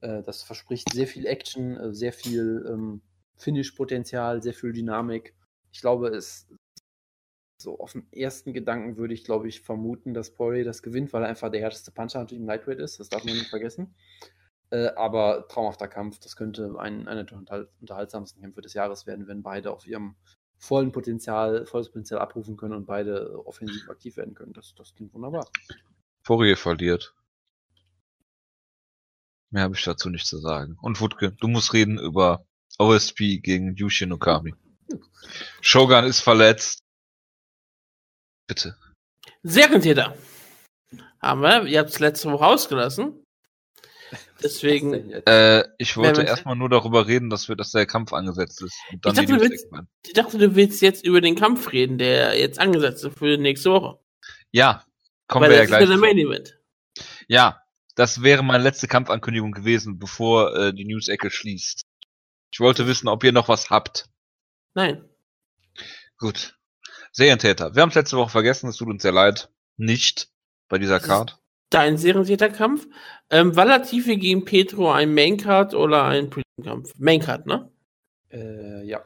Äh, das verspricht sehr viel Action, äh, sehr viel ähm, Finish-Potenzial, sehr viel Dynamik. Ich glaube, es so auf den ersten Gedanken würde ich, glaube ich, vermuten, dass Poirier das gewinnt, weil er einfach der härteste Puncher natürlich im Lightweight ist. Das darf man nicht vergessen. Äh, aber traumhafter Kampf, das könnte ein, einer der unterhal- unterhaltsamsten Kämpfe des Jahres werden, wenn beide auf ihrem vollen Potenzial, volles Potenzial abrufen können und beide offensiv aktiv werden können. Das, das klingt wunderbar. Poirier verliert. Mehr habe ich dazu nicht zu sagen. Und Wutke, du musst reden über OSP gegen Yushin Okami. Shogun ist verletzt. Bitte. Serientäter. Haben wir. Ihr habt es letzte Woche ausgelassen. Deswegen? Äh, ich wollte erstmal nur darüber reden, dass wir, dass der Kampf angesetzt ist. Und dann Ich dachte, du willst- ich dachte, du willst jetzt über den Kampf reden, der jetzt angesetzt ist für nächste Woche. Ja, kommen Weil wir ja das gleich. ist ja der zu. Main Event. Ja, das wäre meine letzte Kampfankündigung gewesen, bevor äh, die News-Ecke schließt. Ich wollte wissen, ob ihr noch was habt. Nein. Gut. Serientäter. Wir haben es letzte Woche vergessen, es tut uns sehr leid. Nicht bei dieser Card. Dein Serientäterkampf. Ähm, war Latifi gegen Petro ein Maincard oder ein Prelim-Kampf? Maincard, ne? Äh, ja.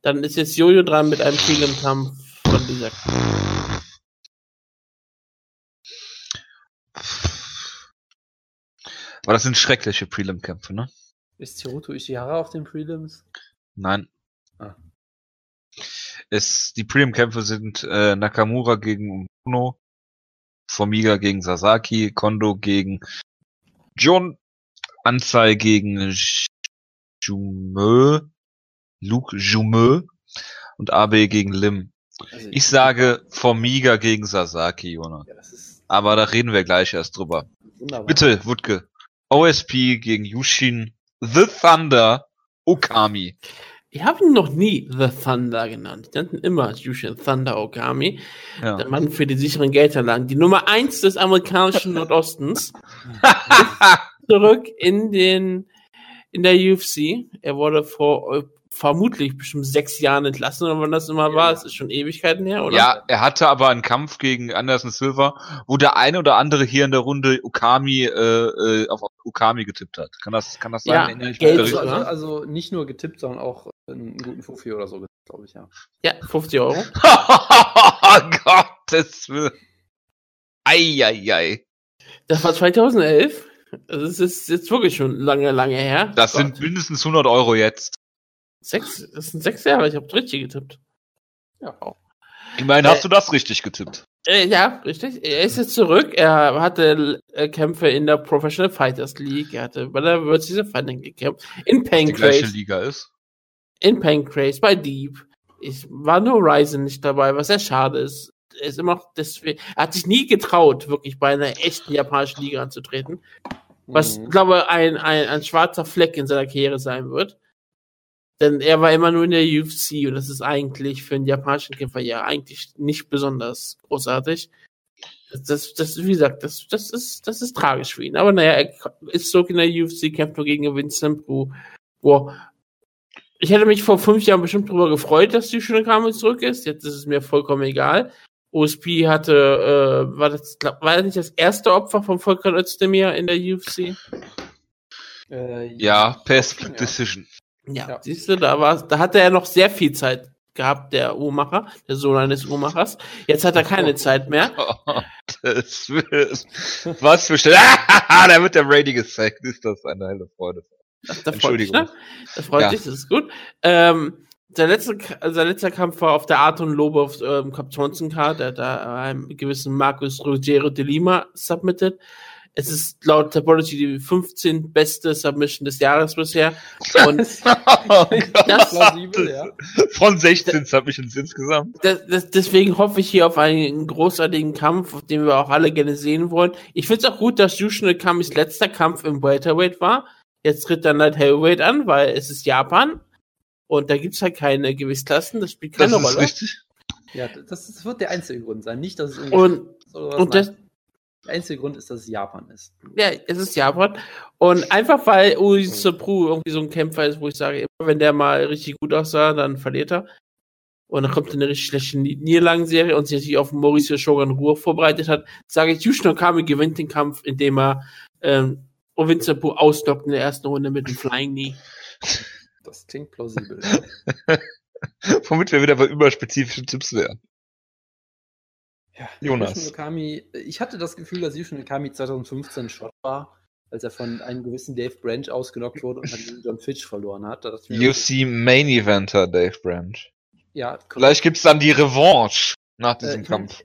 Dann ist jetzt Jojo dran mit einem Prelim-Kampf von dieser. Aber das sind schreckliche Prelim-Kämpfe, ne? Ist Hiroto Ishihara auf den Prelims? Nein. Ah. Es, die Prelim-Kämpfe sind äh, Nakamura gegen Uno, Formiga gegen Sasaki, Kondo gegen John, Anzai gegen Jumö, Luke Jumö und Abe gegen Lim. Also Ich sage Formiga gegen Sasaki, Jonas. Ja, Aber da reden wir gleich erst drüber. wunderbar. Bitte, Wutke. OSP gegen Yushin The Thunder Okami. Ich habe ihn noch nie The Thunder genannt. Ich nannte ihn immer Yushin Thunder Okami. Ja. Der Mann für die sicheren Geldanlagen. Die Nummer eins des amerikanischen [laughs] Nordostens. [laughs] Zurück in den, in der UFC. Er wurde vor vermutlich bestimmt sechs Jahren entlassen, oder wann das immer war. Es ist schon Ewigkeiten her, oder? Ja, er hatte aber einen Kampf gegen Anderson Silva, wo der eine oder andere hier in der Runde Okami äh, äh, auf Okami getippt hat. Kann das kann das sein? Ja, Geld mich Also, richtig? also, also nicht nur getippt, sondern auch einen guten Fuffi oder so, glaube ich, ja. Ja, 50 Euro. [laughs] Gottes Willen. Eieiei. Das war 2011. Also es ist jetzt wirklich schon lange, lange her. Das Gott. sind mindestens 100 Euro jetzt. Sechs, das sind sechs Jahre. Ich habe richtig getippt. Ja, Immerhin Äh, hast du das richtig getippt. Äh, ja, richtig. Er ist jetzt zurück. Er hatte äh, Kämpfe in der Professional Fighters League. Er hatte bei der World Season Fighting gekämpft. In Die gleiche Pancrase. Liga ist. In Pancrase, bei Deep. Ich war nur Ryzen nicht dabei, was sehr schade ist. Er ist immer noch deswegen, er hat sich nie getraut, wirklich bei einer echten japanischen Liga anzutreten. Was, Mhm. glaube ein, ein, ein schwarzer Fleck in seiner Karriere sein wird. Denn er war immer nur in der UFC und das ist eigentlich für einen japanischen Kämpfer ja eigentlich nicht besonders großartig. Das, das, das wie gesagt, das, das ist, das ist tragisch für ihn. Aber naja, er ist zurück in der UFC, kämpft nur gegen Vincent Bru. Wo ich hätte mich vor fünf Jahren bestimmt darüber gefreut, dass die schöne Kame zurück ist. Jetzt ist es mir vollkommen egal. OSP hatte, äh, war das, glaub, war das nicht das erste Opfer von Volker Özdemir in der UFC? Äh, Ja, per Split Ja. Decision. Ja, Ja. siehst du, da war, da hatte er noch sehr viel Zeit gehabt, der Uhrmacher, der Sohn eines Uhrmachers. Jetzt hat er keine [laughs] Zeit mehr. Gottes Willen. Was für Stelle. [laughs] da wird der Brady gezeigt. Ist das eine helle Freude. Das, das freut Entschuldigung. ne? Das freut Ja. dich, das ist gut. Ähm, sein, letzter, sein letzter Kampf war auf der Art und Lobe auf ähm, Cup Johnson Card. Er hat da einen gewissen Marcus Ruggiero de Lima submitted. Es ist laut Topology die 15 beste Submission des Jahres bisher. Und [laughs] Oh Das- plausibel, ja. Von 16 Submissions insgesamt. das, das, deswegen hoffe ich hier auf einen großartigen Kampf, den wir auch alle gerne sehen wollen. Ich finde es auch gut, dass Yushin Okamis letzter Kampf im Welterweight war. Jetzt tritt dann Light Heavyweight an, weil es ist Japan. Und da gibt's halt keine Gewichtsklassen, das spielt Das keine ist Rolle. richtig. Ja, das, das wird der einzige Grund sein. Nicht, dass es irgendwie Und, oder was und das, einzige Grund ist, dass es Japan ist. Ja, es ist Japan. Und einfach weil Uri Sapru irgendwie so ein Kämpfer ist, wo ich sage, immer wenn der mal richtig gut aussah, dann verliert er. Und dann kommt eine richtig schlechte Ni- Niederlagenserie und sich natürlich auf Mauricio Shogun Ruhe vorbereitet hat, sage ich, Yushin Okami gewinnt den Kampf, indem er ähm, Ovin Sapru ausnockt in der ersten Runde mit dem Flying Knee. Das klingt plausibel. [laughs] Womit wir wieder bei überspezifischen Tipps wären. Ja, Jonas. Okami, ich hatte das Gefühl, dass Yushin Okami 2015 Shot war, als er von einem gewissen Dave Branch ausgenockt wurde und dann [laughs] John Fitch verloren hat. UFC Main Eventer Dave Branch. ja, korrekt. Vielleicht gibt's dann die Revanche nach diesem Äh, ich mein, Kampf.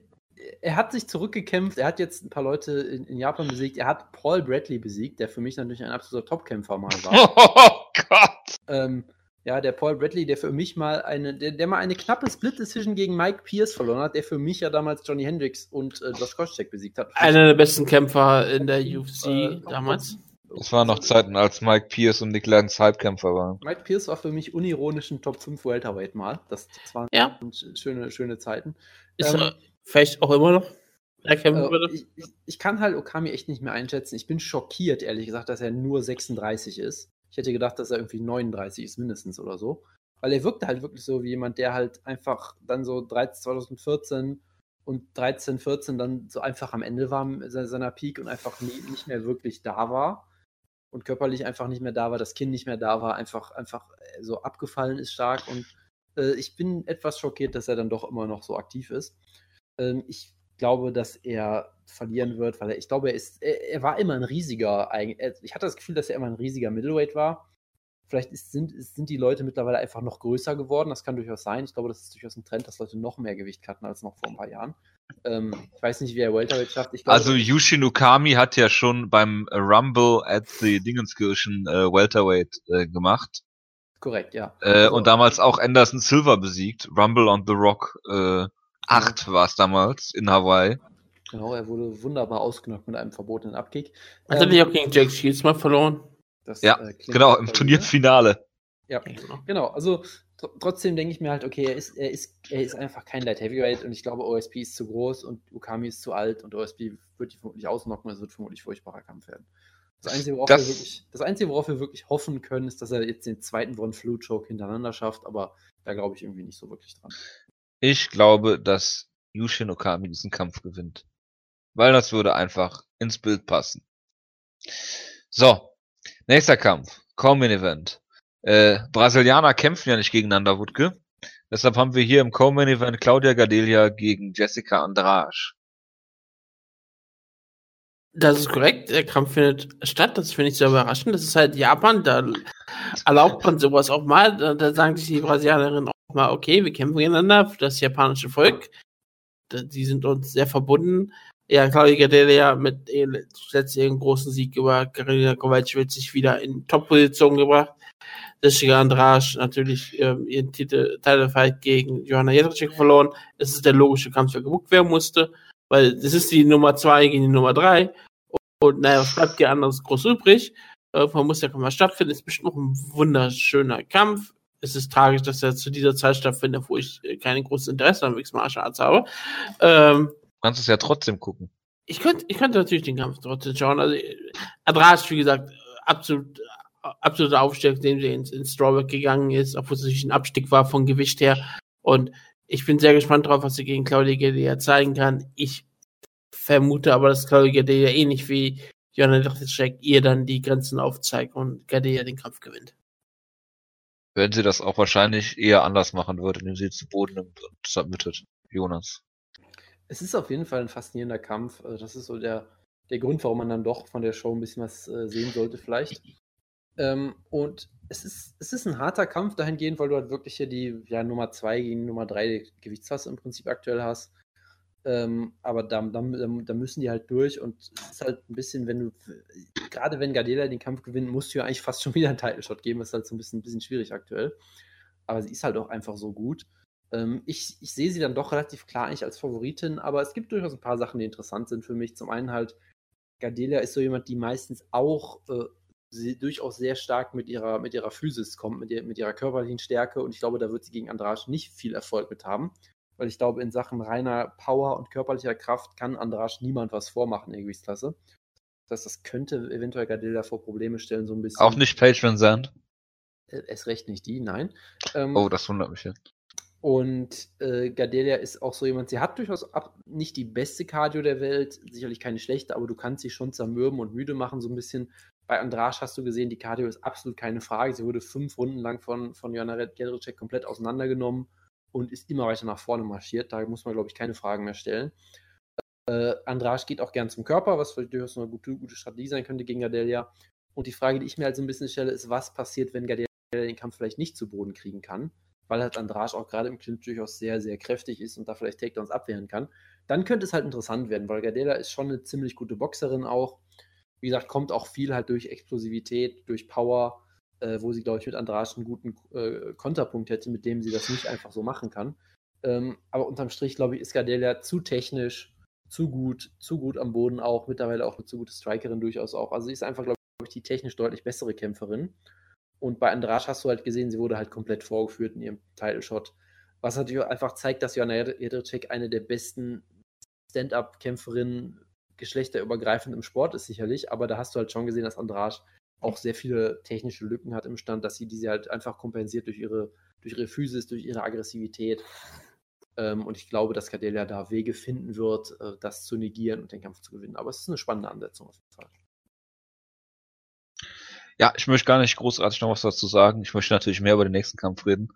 Er hat sich zurückgekämpft, er hat jetzt ein paar Leute in, in Japan besiegt, er hat Paul Bradley besiegt, der für mich natürlich ein absoluter Topkämpfer mal war. [laughs] Oh Gott. ähm, ja, der Paul Bradley, der für mich mal eine, der, der mal eine knappe Split-Decision gegen Mike Pierce verloren hat, der für mich ja damals Johnny Hendricks und äh, Josh Koscheck besiegt hat. Einer der besten Kämpfer in der UFC Äh, damals. Das waren noch Zeiten, als Mike Pierce und Nick Lenz Halbkämpfer waren. Mike Pierce war für mich unironisch ein Top 5 Welterweight mal. Das, das waren Ja. schöne, schöne Zeiten. Ist Ähm, er vielleicht auch immer noch. Äh, würde. ich, ich kann halt Okami echt nicht mehr einschätzen. Ich bin schockiert, ehrlich gesagt, dass er nur 36 ist. Ich hätte gedacht, dass er irgendwie 39 ist, mindestens oder so. Weil er wirkte halt wirklich so wie jemand, der halt einfach dann so 13, 2014 und 13, 14 dann so einfach am Ende war se- seiner Peak und einfach nie, nicht mehr wirklich da war. Und körperlich einfach nicht mehr da war, das Kinn nicht mehr da war, einfach, einfach äh, so abgefallen ist stark. Und äh, ich bin etwas schockiert, dass er dann doch immer noch so aktiv ist. Ähm, ich glaube, dass er verlieren wird, weil er, ich glaube, er ist, er, er war immer ein riesiger, er- ich hatte das Gefühl, dass er immer ein riesiger Middleweight war. Vielleicht ist, sind, sind die Leute mittlerweile einfach noch größer geworden. Das kann durchaus sein. Ich glaube, das ist durchaus ein Trend, dass Leute noch mehr Gewicht hatten als noch vor ein paar Jahren. Ähm, ich weiß nicht, wie er Welterweight schafft. Glaube, Also Yushin Okami hat ja schon beim Rumble at the Dingenskirchen äh, Welterweight äh, gemacht. korrekt, ja. Äh, Also- und damals auch Anderson Silver besiegt. Rumble on the Rock äh, 8 war es damals in Hawaii. Genau, er wurde wunderbar ausgenockt mit einem verbotenen Abkick. Hat er Ähm, nicht auch gegen Jake Shields mal verloren? das, Ja, äh, Genau, im plausibel. Turnierfinale. Ja, genau. Also tr trotzdem denke ich mir halt, okay, er ist, er, ist, er ist einfach kein Light Heavyweight und ich glaube, OSP ist zu groß und Ukami ist zu alt und OSP wird die vermutlich ausnocken. Es wird vermutlich ein furchtbarer Kampf werden. Das Einzige, worauf Das- wir wirklich, das Einzige, worauf wir wirklich hoffen können, ist, dass er jetzt den zweiten Von Flu Choke hintereinander schafft, aber da glaube ich irgendwie nicht so wirklich dran. Ich glaube, dass Yushin Okami diesen Kampf gewinnt. Weil das würde einfach ins Bild passen. So, nächster Kampf. Common Event. Äh, Brasilianer kämpfen ja nicht gegeneinander, Wutke. Deshalb haben wir hier im Co-Main Event Claudia Gadelia gegen Jessica Andrade. Das ist korrekt. Der Kampf findet statt. Das finde ich sehr überraschend. Das ist halt Japan. Da erlaubt man sowas auch mal. Da, sagen sich die Brasilianerinnen mal, okay, wir kämpfen gegeneinander das japanische Volk. Die sind uns sehr verbunden. Ja, Claudia Gadelia mit ihrem letzten großen Sieg über Karolina Kowalczyk sich wieder in Top-Position gebracht. Jessica Andrade natürlich ähm, ihren Titel Titelfight gegen Johanna Jedrzejczyk verloren. Es ist der logische Kampf, der gebucht werden musste, weil das ist die Nummer zwei gegen die Nummer drei. Und naja, was bleibt dir anderes groß übrig? Äh, man muss Kampf mal stattfinden. Es ist bestimmt noch ein wunderschöner Kampf. Es ist tragisch, dass er zu dieser Zeit stattfindet, wo ich äh, kein großes Interesse an Mixed Martial Arts habe. Ähm, Du kannst es ja trotzdem gucken. ich könnte, ich könnte natürlich den Kampf trotzdem schauen. Also, Andrade, wie gesagt, absolut, absoluter Aufstieg, den sie ins, ins Strawback gegangen ist, obwohl es natürlich ein Abstieg war von Gewicht her. Und ich bin sehr gespannt drauf, was sie gegen Claudia Gadelia zeigen kann. Ich vermute aber, dass Claudia Gadelia ähnlich wie Johanna Jedrzejczyk ihr dann die Grenzen aufzeigt und Gadelia den Kampf gewinnt. Wenn sie das auch wahrscheinlich eher anders machen würde, indem sie zu Boden nimmt und submittet. Jonas. Es ist auf jeden Fall ein faszinierender Kampf. Also das ist so der, der Grund, warum man dann doch von der Show ein bisschen was äh, sehen sollte, vielleicht. Ähm, und es ist, es ist ein harter Kampf dahingehend, weil du halt wirklich hier die ja, Nummer 2 gegen Nummer 3 Gewichtsklasse im Prinzip aktuell hast. Ähm, aber da, da, da müssen die halt durch und es ist halt ein bisschen, wenn du, gerade wenn Gardela den Kampf gewinnt, musst du ja eigentlich fast schon wieder einen Title-Shot geben. Das ist halt so ein bisschen, ein bisschen schwierig aktuell. Aber sie ist halt auch einfach so gut. Ähm, ich, ich sehe sie dann doch relativ klar eigentlich als Favoritin, aber es gibt durchaus ein paar Sachen, die interessant sind für mich. Zum einen halt, Gardelia ist so jemand, die meistens auch äh, durchaus sehr stark mit ihrer, mit ihrer Physis kommt, mit, ihr, mit ihrer körperlichen Stärke und ich glaube, da wird sie gegen Andrasch nicht viel Erfolg mit haben, weil ich glaube, in Sachen reiner Power und körperlicher Kraft kann Andrasch niemand was vormachen in der Gewichtsklasse. Das heißt, das könnte eventuell Gardelia vor Probleme stellen, so ein bisschen. Auch nicht Page Van Zandt? Äh, es recht nicht die, nein. Ähm, oh, das wundert mich jetzt. Und äh, Gardelia ist auch so jemand, sie hat durchaus ab, nicht die beste Cardio der Welt, sicherlich keine schlechte, aber du kannst sie schon zermürben und müde machen, so ein bisschen. Bei Andrasch hast du gesehen, die Cardio ist absolut keine Frage. Sie wurde fünf Runden lang von, von Joanna Gedricek komplett auseinandergenommen und ist immer weiter nach vorne marschiert. Da muss man, glaube ich, keine Fragen mehr stellen. Äh, Andrasch geht auch gern zum Körper, was vielleicht durchaus eine gute, gute Strategie sein könnte gegen Gardelia. Und die Frage, die ich mir halt so ein bisschen stelle, ist, was passiert, wenn Gardelia den Kampf vielleicht nicht zu Boden kriegen kann? weil halt Andrasch auch gerade im Clinch durchaus sehr, sehr kräftig ist und da vielleicht Takedowns abwehren kann, dann könnte es halt interessant werden, weil Gardela ist schon eine ziemlich gute Boxerin auch. Wie gesagt, kommt auch viel halt durch Explosivität, durch Power, äh, wo sie, glaube ich, mit Andrasch einen guten äh, Konterpunkt hätte, mit dem sie das nicht einfach so machen kann. Ähm, aber unterm Strich, glaube ich, ist Gardela zu technisch, zu gut, zu gut am Boden auch, mittlerweile auch eine zu gute Strikerin durchaus auch. Also sie ist einfach, glaube ich, die technisch deutlich bessere Kämpferin. Und bei Andrasch hast du halt gesehen, sie wurde halt komplett vorgeführt in ihrem Title-Shot. Was natürlich auch einfach zeigt, dass Joanna Jedrzejczyk eine der besten Stand-Up-Kämpferinnen geschlechterübergreifend im Sport ist sicherlich, aber da hast du halt schon gesehen, dass Andrasch auch sehr viele technische Lücken hat im Stand, dass sie diese halt einfach kompensiert durch ihre, durch ihre Physis, durch ihre Aggressivität. Ähm, und ich glaube, dass Kadelia da Wege finden wird, äh, das zu negieren und den Kampf zu gewinnen. Aber es ist eine spannende Ansetzung auf jeden Fall. Ja, ich möchte gar nicht großartig noch was dazu sagen. Ich möchte natürlich mehr über den nächsten Kampf reden.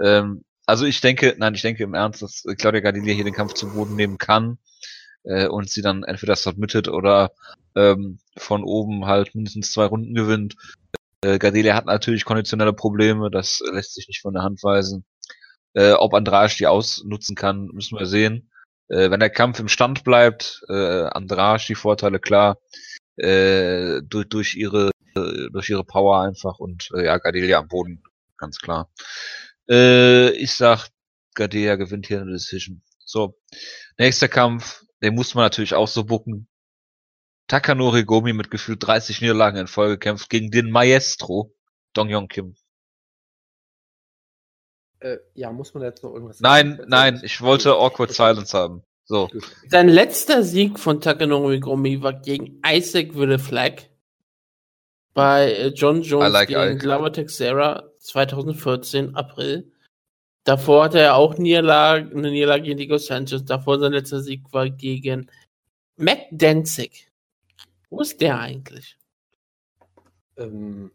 Ähm, also ich denke, nein, ich denke im Ernst, dass Claudia Gardelia hier den Kampf zu Boden nehmen kann äh, und sie dann entweder submitted oder ähm, von oben halt mindestens zwei Runden gewinnt. Äh, Gardelia hat natürlich konditionelle Probleme, das lässt sich nicht von der Hand weisen. Äh, ob Andrasch die ausnutzen kann, müssen wir sehen. Äh, wenn der Kampf im Stand bleibt, äh, Andrasch die Vorteile klar, äh, durch, durch ihre äh, durch ihre Power einfach und äh, ja, Gardelia am Boden, ganz klar. Äh, ich sag, Gardelia gewinnt hier eine Decision. So, nächster Kampf, den muss man natürlich auch so bucken. Takanori Gomi mit gefühlt 30 Niederlagen in Folge kämpft gegen den Maestro Dong Yong Kim. Äh, ja, muss man jetzt noch irgendwas Nein, sagen? nein, ich wollte Awkward Silence haben. So. Sein letzter Sieg von Takanori Gomi war gegen Isaac Wille Flag bei äh, John Jones like gegen Glover Texera 2014, April. Davor hatte er auch Niederlage, eine Niederlage gegen Diego Sanchez. Davor sein letzter Sieg war gegen Mac Danzig. Wo ist der eigentlich? Ähm,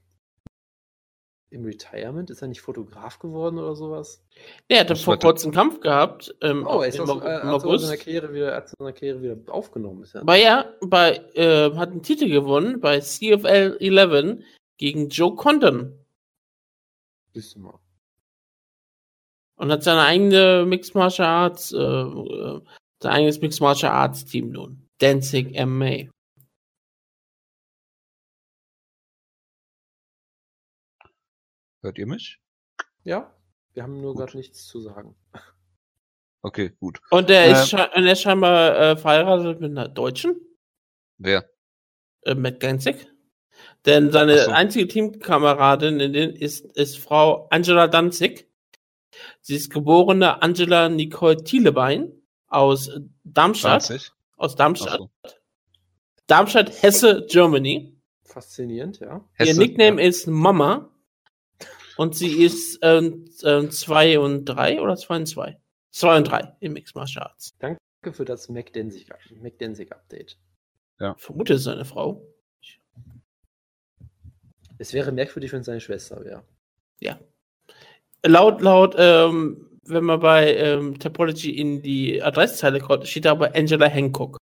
im Retirement? Ist er nicht Fotograf geworden oder sowas? Nee, er hatte vor kurzem einen Kampf gehabt. Ähm, oh, er ist im, aus, äh, im August. Seine Karriere wieder, hat seine Karriere wieder aufgenommen. Ist ja. Bei ja, bei, äh, hat einen Titel gewonnen bei CFL 11 gegen Joe Condon. Bist du mal. Und hat seine eigene Mixed Martial Arts, äh, äh sein eigenes Mixed Martial Arts Team nun. Danzig MMA. Hört ihr mich? Ja, wir haben nur gerade nichts zu sagen. Okay, gut. Und er äh, ist, er ist scheinbar äh, verheiratet mit einer Deutschen? Wer? Äh, Matt Genzig. Denn seine so. einzige Teamkameradin in den ist, ist Frau Angela Danzig. Sie ist geborene Angela Nicole Thielebein aus Darmstadt. Danzig? Aus Darmstadt. So. Darmstadt, Hesse, Germany. Faszinierend, ja. Hesse, Ihr Nickname ja. ist Mama. Und sie ist ähm, ähm, zwei und drei oder zwei und zwei? Zwei und drei im Mixed Martial Arts. Danke für das McDensig-Update. Ja. Vermute, es ist eine Frau. Es wäre merkwürdig, wenn es seine Schwester wäre. Ja. Laut, laut, ähm, wenn man bei ähm, Topology in die Adresszeile kommt, steht da aber Angela Hancock.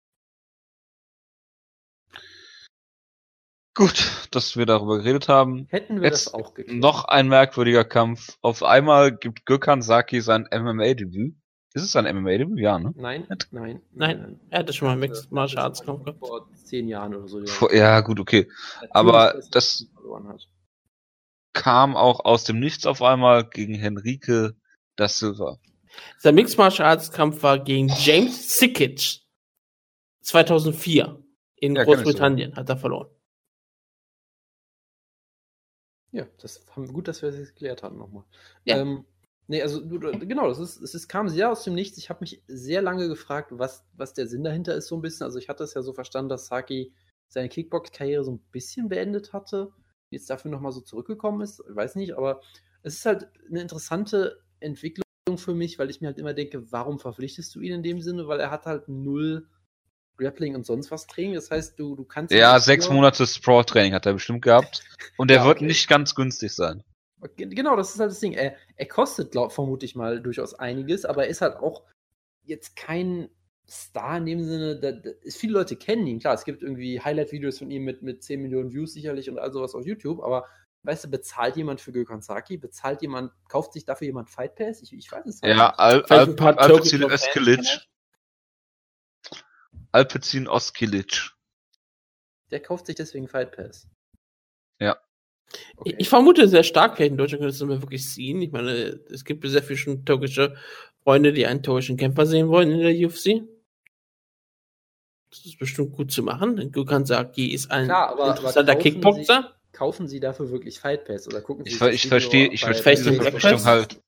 Gut, dass wir darüber geredet haben. Hätten wir Jetzt das auch geklärt. Noch ein merkwürdiger Kampf. Auf einmal gibt Gökhan Saki sein MMA-Debüt. Ist es ein MMA-Debüt? Ja, ne? Nein, nein, Nein, er hatte schon mal Mixed Martial Arts Kampf gehabt. Vor zehn Jahren oder so. Vor, ja, gut, okay. aber das-. Kam auch aus dem Nichts auf einmal gegen Henrique da Silva. Sein Mixed Martial Arts Kampf war gegen James Sikic 2004 in Ja, Großbritannien, hat er verloren. Ja, das haben gut, dass wir das geklärt haben nochmal. Ja. Ähm, nee, also du, du, genau, das ist, es ist, kam sehr aus dem Nichts. Ich habe mich sehr lange gefragt, was, was der Sinn dahinter ist, so ein bisschen. Also ich hatte es ja so verstanden, dass Saki seine Kickbox-Karriere so ein bisschen beendet hatte, jetzt dafür nochmal so zurückgekommen ist. Weiß nicht, aber es ist halt eine interessante Entwicklung für mich, weil ich mir halt immer denke, warum verpflichtest du ihn in dem Sinne? Weil er hat halt null Grappling und sonst was Training. Das heißt, du, du kannst. Ja, nicht sechs Monate Sprawl-Training hat er bestimmt gehabt. Und der Ja, wird okay. nicht ganz günstig sein. Ge- Genau, das ist halt das Ding. Er, er kostet, glaub, vermute ich mal, durchaus einiges, aber er ist halt auch jetzt kein Star in dem Sinne. Da, da, ist, viele Leute kennen ihn, klar, es gibt irgendwie Highlight-Videos von ihm mit, mit 10 Millionen Views sicherlich und all sowas auf YouTube, aber weißt du, bezahlt jemand für Gökhan Saki? Bezahlt jemand, kauft sich dafür jemand Fight Pass? Ich, ich weiß es Ja, nicht. Al Al paar Alpecin Oskilic. Alpecin Oskilic. Der kauft sich deswegen Fight Pass. Ja. Okay. Ich vermute sehr stark, vielleicht in Deutschland könntest du mir wirklich ziehen. Ich meine, es gibt sehr viele schon türkische Freunde, die einen türkischen Kämpfer sehen wollen in der UFC. Das ist bestimmt gut zu machen. denn Gökhan Saki ist ein Klar, aber- aber interessanter kaufen Kickboxer. Kaufen Sie dafür wirklich Fight Pass oder gucken Sie Ich, sich ich verstehe, ich verstehe diese Verpflichtung halt.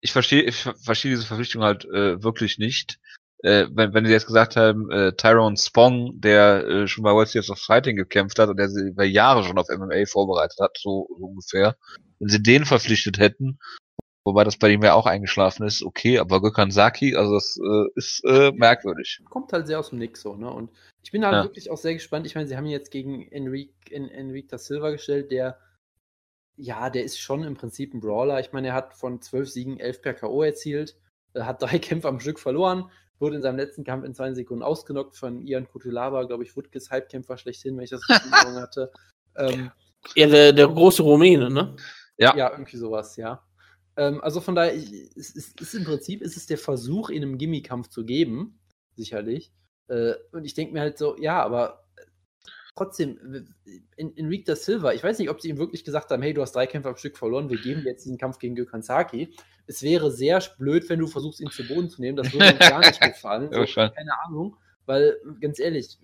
Ich verstehe, ich ver- verstehe diese Verpflichtung halt äh, wirklich nicht. Äh, wenn, wenn sie jetzt gesagt haben, äh, Tyrone Spong, der äh, schon bei World Series of Fighting gekämpft hat und der sie über Jahre schon auf MMA vorbereitet hat, so, so ungefähr. Wenn sie den verpflichtet hätten, wobei das bei ihm ja auch eingeschlafen ist, okay, aber Gökhan Saki, also das äh, ist äh, merkwürdig. kommt halt sehr aus dem Nix so, ne? Und ich bin halt Ja. wirklich auch sehr gespannt. Ich meine, sie haben ihn jetzt gegen Enrique, en, Enrique da Silva gestellt, der, ja, der ist schon im Prinzip ein Brawler. Ich meine, er hat von zwölf Siegen elf per K.O. erzielt, er hat [laughs] drei Kämpfe am Stück verloren, wurde in seinem letzten Kampf in zwei Sekunden ausgenockt von Ian Kutulaba, glaube ich, Woodkes Halbkämpfer schlechthin, wenn ich das richtig hatte. Ähm, Ja, der, der große Rumäne, ne? Ja. ja, irgendwie sowas, ja. Ähm, also von daher, ich, es, ist, ist im Prinzip ist es der Versuch, ihn einem Gimmie-Kampf zu geben, sicherlich. Äh, und ich denke mir halt so, ja, aber äh, trotzdem, in, Enrique da Silva, ich weiß nicht, ob sie ihm wirklich gesagt haben, hey, du hast drei Kämpfe am Stück verloren, wir geben jetzt diesen Kampf gegen Gökhan Saki. Es wäre sehr blöd, wenn du versuchst, ihn zu Boden zu nehmen. Das würde uns gar nicht [laughs] gefallen. So, keine Ahnung. Weil, ganz ehrlich,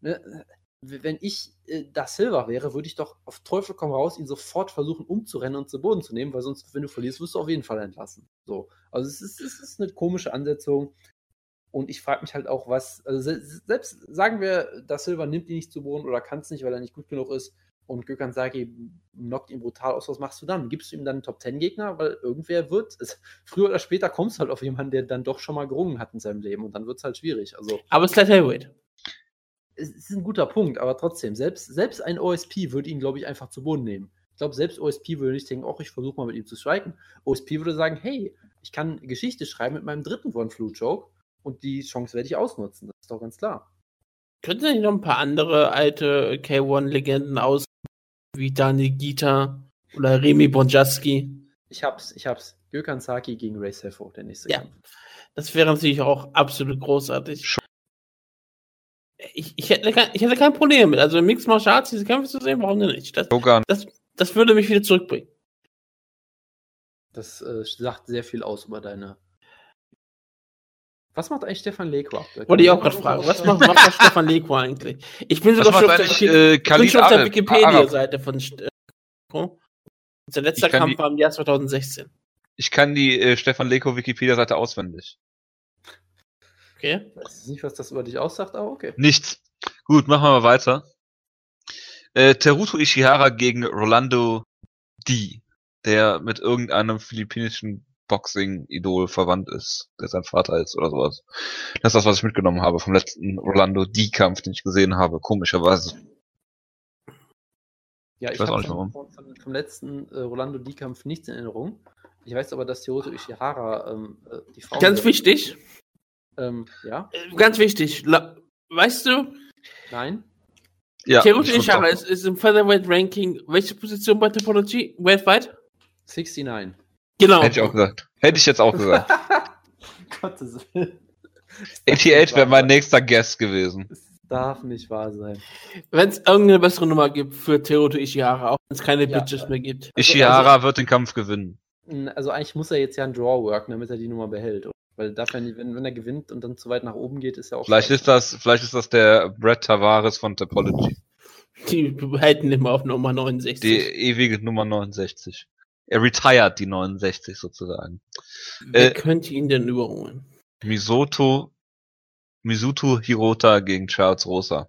ne, wenn ich äh, da Silva wäre, würde ich doch auf Teufel komm raus ihn sofort versuchen umzurennen und zu Boden zu nehmen, weil sonst, wenn du verlierst, wirst du auf jeden Fall entlassen. So. Also es ist, es ist eine komische Ansetzung. Und ich frage mich halt auch, was, also se selbst sagen wir, da Silva nimmt ihn nicht zu Boden oder kann es nicht, weil er nicht gut genug ist und Gökhan Saki knockt ihn brutal aus, was machst du dann? Gibst du ihm dann einen Top-10-Gegner? Weil irgendwer wird, es, [laughs] früher oder später kommst du halt auf jemanden, der dann doch schon mal gerungen hat in seinem Leben und dann wird es halt schwierig. Also Aber es ist Light Heavyweight. Es ist ein guter Punkt, aber trotzdem, selbst, selbst ein OSP würde ihn, glaube ich, einfach zu Boden nehmen. Ich glaube, selbst OSP würde nicht denken, ach, ich versuche mal mit ihm zu striken. OSP würde sagen, hey, ich kann Geschichte schreiben mit meinem dritten One-Flu-Joke und die Chance werde ich ausnutzen. Das ist doch ganz klar. Könnten nicht noch ein paar andere alte K1-Legenden aus, wie Daniel Gita oder Remy Bonjaski? Ich hab's, ich hab's. Gökhan Saki gegen Ray Sefo, der nächste Ja. Kampf. Das wäre natürlich auch absolut großartig. Ich, ich, hätte, kein, ich hätte kein Problem mit. Also im Mixed Martial Arts diese Kämpfe zu sehen, warum denn nicht? Das, Shogun. das würde mich wieder zurückbringen. Das äh, sagt sehr viel aus über deine. Was macht eigentlich Stefan Leko? Wollte ich auch gerade fragen. Was macht, was macht Stefan Leko eigentlich? Ich bin sogar schon macht auf der, äh, schon der? Wikipedia-Seite von Leko. Sein letzter Kampf die- war im Jahr 2016. Ich kann die äh, Stefan Leko Wikipedia-Seite auswendig. Okay. Ich weiß nicht, was das über dich aussagt, aber okay. Nichts. Gut, machen wir mal weiter. Äh, Teruto Ishihara gegen Rolando D, der mit irgendeinem philippinischen Boxing-Idol verwandt ist, der sein Vater ist oder sowas. Das ist das, was ich mitgenommen habe vom letzten Rolando D-Kampf, den ich gesehen habe, komischerweise. Ja, Ich ich, weiß auch nicht, vom, warum. vom, vom, vom letzten äh, Rolando D-Kampf nichts in Erinnerung. Ich weiß aber, dass Teruto Ishihara ähm, äh, die Frau. Ganz wichtig. Ähm, ja? äh, Ganz wichtig. Weißt du, Nein? Ja, Ishihara auch. ist, ist im Featherweight Ranking welche Position bei Topology weltweit? 69. Genau. Hätte ich auch gesagt. Hätte ich jetzt auch gesagt. [laughs] Gottes Willen. 88 wäre mein nächster Guest gewesen. Das darf nicht wahr sein. Wenn es irgendeine bessere Nummer gibt für Teruto Ishihara, auch wenn es keine Ja, Bitches äh, mehr gibt. Ishihara wird den Kampf gewinnen. Also eigentlich muss er jetzt ja einen Draw worken, damit er die Nummer behält. oder? Weil darf er nicht, wenn, wenn er gewinnt und dann zu weit nach oben geht, ist ja auch. Vielleicht ist das, vielleicht ist das der Brett Tavares von Topology. Die halten immer auf Nummer 69. Die ewige Nummer 69. Er retired die 69 sozusagen. Wer äh, könnte ihn denn überholen? Misoto, Misuto Hirota gegen Charles Rosa.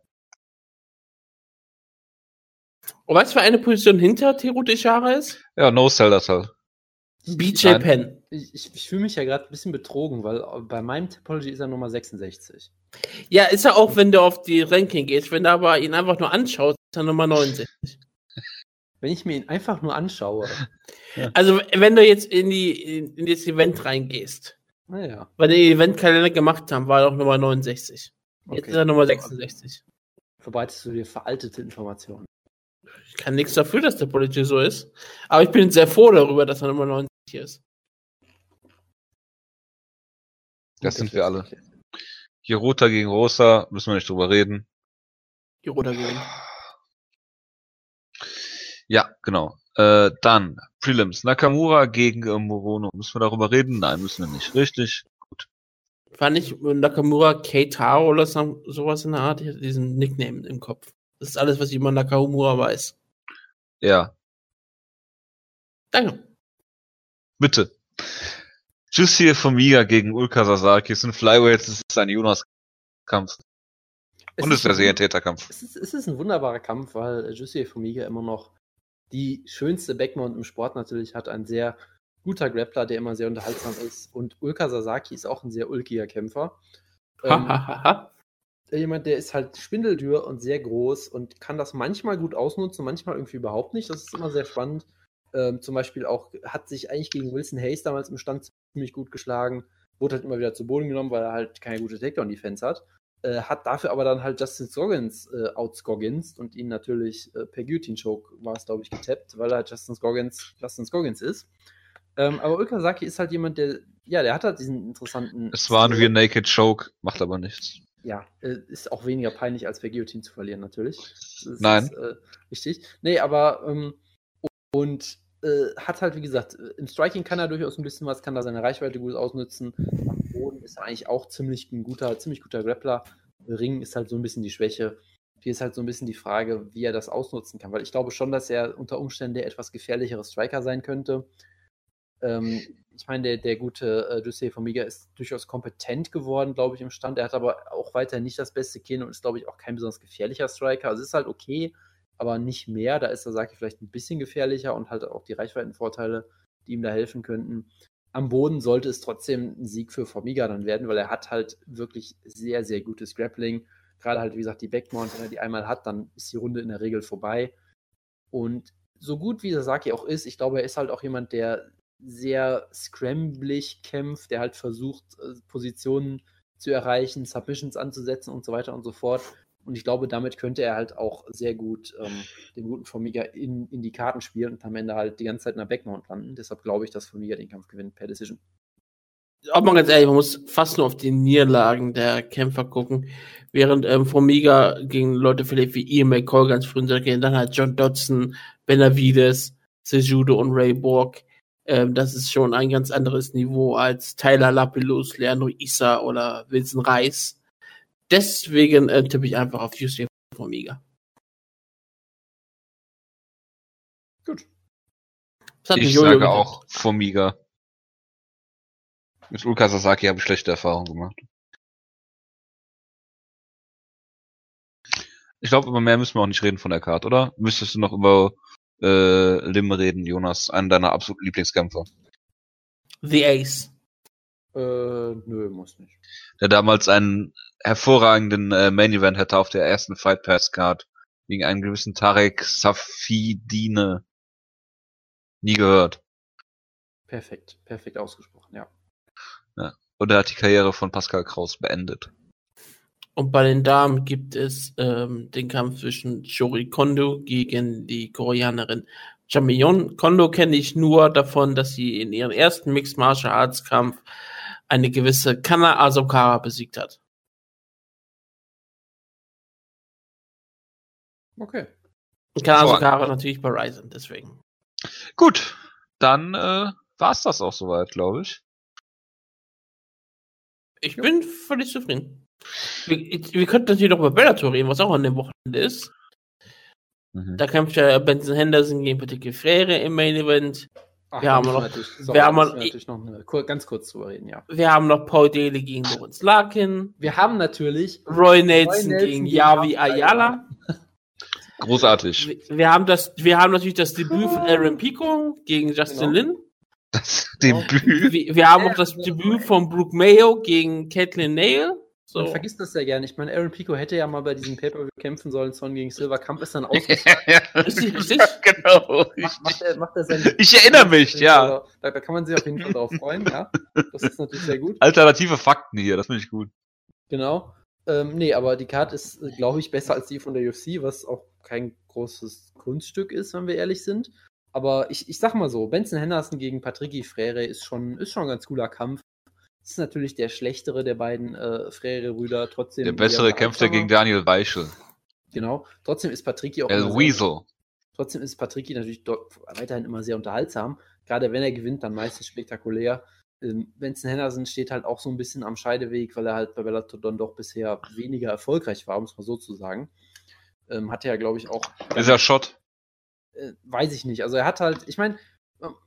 Und weißt du, wer eine Position hinter Teruto Ishihara ist? Ja, No Sell das halt. BJ. Penn. Ich, ich, ich fühle mich ja gerade ein bisschen betrogen, weil bei meinem Topology ist er Nummer 66. Ja, ist er auch, wenn du auf die Ranking gehst. Wenn du aber ihn einfach nur anschaust, ist er Nummer 69. Wenn ich mir ihn einfach nur anschaue, Also, wenn du jetzt in, die, in, in das Event reingehst, naja. weil die Eventkalender gemacht haben, war er auch Nummer 69. Jetzt Okay. ist er Nummer 66. Verbreitest du dir veraltete Informationen. Ich kann nichts dafür, dass der Politiker so ist. Aber ich bin sehr froh darüber, dass er Nummer 90 ist. Das sind wir alle. okay. Hirota gegen Rosa, müssen wir nicht drüber reden. Die Roter gewinnt. Ja, genau. Äh, dann Prelims. Nakamura gegen äh, Morono. Müssen wir darüber reden? Nein, müssen wir nicht. Richtig. War nicht Nakamura Keitaro oder so, sowas in der Art? Ich hatte diesen Nickname im Kopf. Das ist alles, was ich über Nakamura weiß. Ja, Danke. Bitte. Jussier Formiga gegen Ulka Sasaki. Es sind Flyweights, es ist ein Jonas-Kampf. Und es ist der ein- Serientäterkampf. Es ist, es ist ein wunderbarer Kampf, weil Jussier Formiga immer noch die schönste Backmount im Sport natürlich hat. Ein sehr guter Grappler, der immer sehr unterhaltsam ist. Und Ulka Sasaki ist auch ein sehr ulkiger Kämpfer. Ähm, jemand, der ist halt spindeldür und sehr groß und kann das manchmal gut ausnutzen, manchmal irgendwie überhaupt nicht. Das ist immer sehr spannend. Ähm, zum Beispiel auch hat sich eigentlich gegen Wilson Hayes damals im Stand ziemlich gut geschlagen, wurde halt immer wieder zu Boden genommen, weil er halt keine gute Takedown-Defense hat. Äh, hat dafür aber dann halt Justin Scoggins äh, outscogginst und ihn natürlich äh, per Guillotine-Choke war es, glaube ich, getappt, weil er halt Justin Scoggins, Justin Scoggins ist. Ähm, aber Ulkasaki ist halt jemand, der, ja, der hat halt diesen interessanten. Es war Stil. wie ein Naked Choke, macht aber nichts. Ja, äh, ist auch weniger peinlich, als per Guillotine zu verlieren, natürlich. Das Nein. Ist, äh, richtig. Nee, aber ähm, und äh, hat halt, wie gesagt, äh, im Striking kann er durchaus ein bisschen was, kann da seine Reichweite gut ausnutzen. Am Boden ist er eigentlich auch ziemlich ein guter, ziemlich guter Grappler. Ring ist halt so ein bisschen die Schwäche. Hier ist halt so ein bisschen die Frage, wie er das ausnutzen kann, weil ich glaube schon, dass er unter Umständen der etwas gefährlichere Striker sein könnte. Ähm, ich meine, der, der gute äh, Dussé Formiga ist durchaus kompetent geworden, glaube ich, im Stand. Er hat aber auch weiter nicht das beste Kinn und ist, glaube ich, auch kein besonders gefährlicher Striker. Also es ist halt okay, aber nicht mehr. Da ist der Saki vielleicht ein bisschen gefährlicher und halt auch die Reichweitenvorteile, die ihm da helfen könnten. Am Boden sollte es trotzdem ein Sieg für Formiga dann werden, weil er hat halt wirklich sehr, sehr gutes Grappling. Gerade halt, wie gesagt, die Backmount, wenn er die einmal hat, dann ist die Runde in der Regel vorbei. Und so gut wie Sasaki auch ist, ich glaube, er ist halt auch jemand, der sehr scramblig kämpft, der halt versucht, äh, Positionen zu erreichen, Submissions anzusetzen und so weiter und so fort. Und ich glaube, damit könnte er halt auch sehr gut ähm, den guten Formiga in, in die Karten spielen und am Ende halt die ganze Zeit in der Backmount landen. Deshalb glaube ich, dass Formiga den Kampf gewinnt per Decision. Auch mal ganz ehrlich, man muss fast nur auf die Niederlagen der Kämpfer gucken. Während ähm, Formiga gegen Leute vielleicht wie Ian McCall ganz früh gehen, dann halt John Dodson, Benavides, Sejudo und Ray Borg. Ähm, das ist schon ein ganz anderes Niveau als Tyler Lapilus, Leandro Issa oder Wilson Reis. Deswegen äh, tippe ich einfach auf UC Formiga. Gut. Das hat Ich Jojo sage getippt. auch Formiga. Mit Ulka Sasaki habe ich schlechte Erfahrungen gemacht. Ich glaube, über mehr müssen wir auch nicht reden von der Karte, oder? Müsstest du noch über äh, Lim reden, Jonas? Einen deiner absoluten Lieblingskämpfer. The Ace. Äh, nö, muss nicht. Der damals einen hervorragenden äh, Main Event hatte auf der ersten Fight Pass Card gegen einen gewissen Tarek Safidine. Nie gehört. Perfekt, perfekt ausgesprochen, ja. Und er hat die Karriere von Pascal Kraus beendet. Und bei den Damen gibt es ähm, den Kampf zwischen Shori Kondo gegen die Koreanerin Jamion. Kondo kenne ich nur davon, dass sie in ihrem ersten Mixed Martial Arts Kampf eine gewisse Kana Asokara besiegt hat. Okay. Kana So. Asokara natürlich bei Ryzen, deswegen. Gut, dann äh, war's das auch soweit, glaube ich. Ich bin völlig zufrieden. Wir, wir könnten natürlich noch über Bellator reden, was auch an dem Wochenende ist. Mhm. Da kämpft ja Benson Henderson gegen Patrick Freire im Main Event. Ach, Wir haben noch- natürlich, wir sorry, haben noch- natürlich noch eine, ganz kurz drüber reden, ja. Wir haben noch Paul Daly gegen Lawrence Larkin. Wir haben natürlich Roy Nelson, Nelson gegen gegen Yavi Ayala. Großartig. Wir, wir haben das, wir haben natürlich das Debüt von Aaron Pico gegen Justin Genau. Lin. Das. Debüt. Wir, wir haben auch das Debüt von Brooke Mayo gegen Caitlin Nail. So. Man vergisst das ja gerne. Ich meine, Aaron Pico hätte ja mal bei diesem Pay-Per-View kämpfen sollen, Son gegen Silver Kampf ist dann [laughs] ausgefallen. Richtig, richtig. genau. macht, macht, er, macht er sein [laughs] Ich erinnere mich, ja. Da, da kann man sich auf jeden Fall drauf freuen, ja. Das ist natürlich sehr gut. Alternative Fakten hier, das finde ich gut. Genau. Ähm, nee, aber die Card ist, glaube ich, besser als die von der UFC, was auch kein großes Kunststück ist, wenn wir ehrlich sind. Aber ich, ich sag mal so, Benson Henderson gegen Patricky Frere ist schon, ist schon ein ganz cooler Kampf. Ist natürlich der schlechtere der beiden äh, Frere-Brüder. Trotzdem. Der bessere kämpft gegen Daniel Weichel. Genau. Trotzdem ist Patricky auch. El sehr- Weasel. Trotzdem ist Patricky natürlich dort weiterhin immer sehr unterhaltsam. Gerade wenn er gewinnt, dann meistens spektakulär. Ähm, Benson Henderson steht halt auch so ein bisschen am Scheideweg, weil er halt bei Bellator dann doch bisher weniger erfolgreich war, um es mal so zu sagen. Ähm, hatte ja, glaube ich, auch. Ist er Schott? Äh, weiß ich nicht. Also er hat halt, ich meine,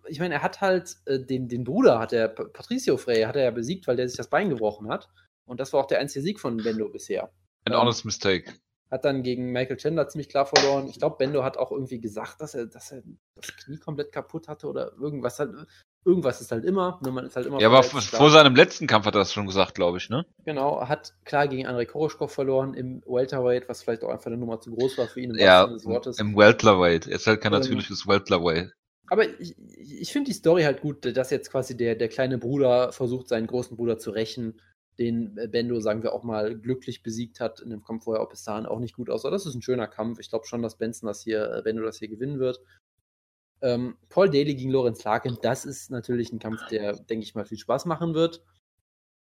ich meine, er hat halt äh, den, den Bruder, hat er, Patricio Frey, hat er ja besiegt, weil der sich das Bein gebrochen hat. Und das war auch der einzige Sieg von Bendo bisher. An Ähm, honest mistake. Hat dann gegen Michael Chandler ziemlich klar verloren. Ich glaube, Bendo hat auch irgendwie gesagt, dass er, dass er das Knie komplett kaputt hatte oder irgendwas halt. Irgendwas ist halt immer. Ne, man ist halt immer Ja, aber vor klar. seinem letzten Kampf hat er das schon gesagt, glaube ich, ne? Genau, hat klar gegen Andrei Koroschkov verloren im Welterweight, was vielleicht auch einfach eine Nummer zu groß war für ihn im Ja, Sinne des Wortes. im Welterweight. Er ist halt kein Ähm, natürliches Welterweight. Aber ich, ich finde die Story halt gut, dass jetzt quasi der, der kleine Bruder versucht, seinen großen Bruder zu rächen, den äh, Bendo, sagen wir auch mal, glücklich besiegt hat in dem Kampf, wo er auch bis dahin auch nicht gut aussah. Das ist ein schöner Kampf. Ich glaube schon, dass Benson das hier, äh, Bendo das hier gewinnen wird. Ähm, Paul Daly gegen Lorenz Larkin, das ist natürlich ein Kampf, der, denke ich mal, viel Spaß machen wird.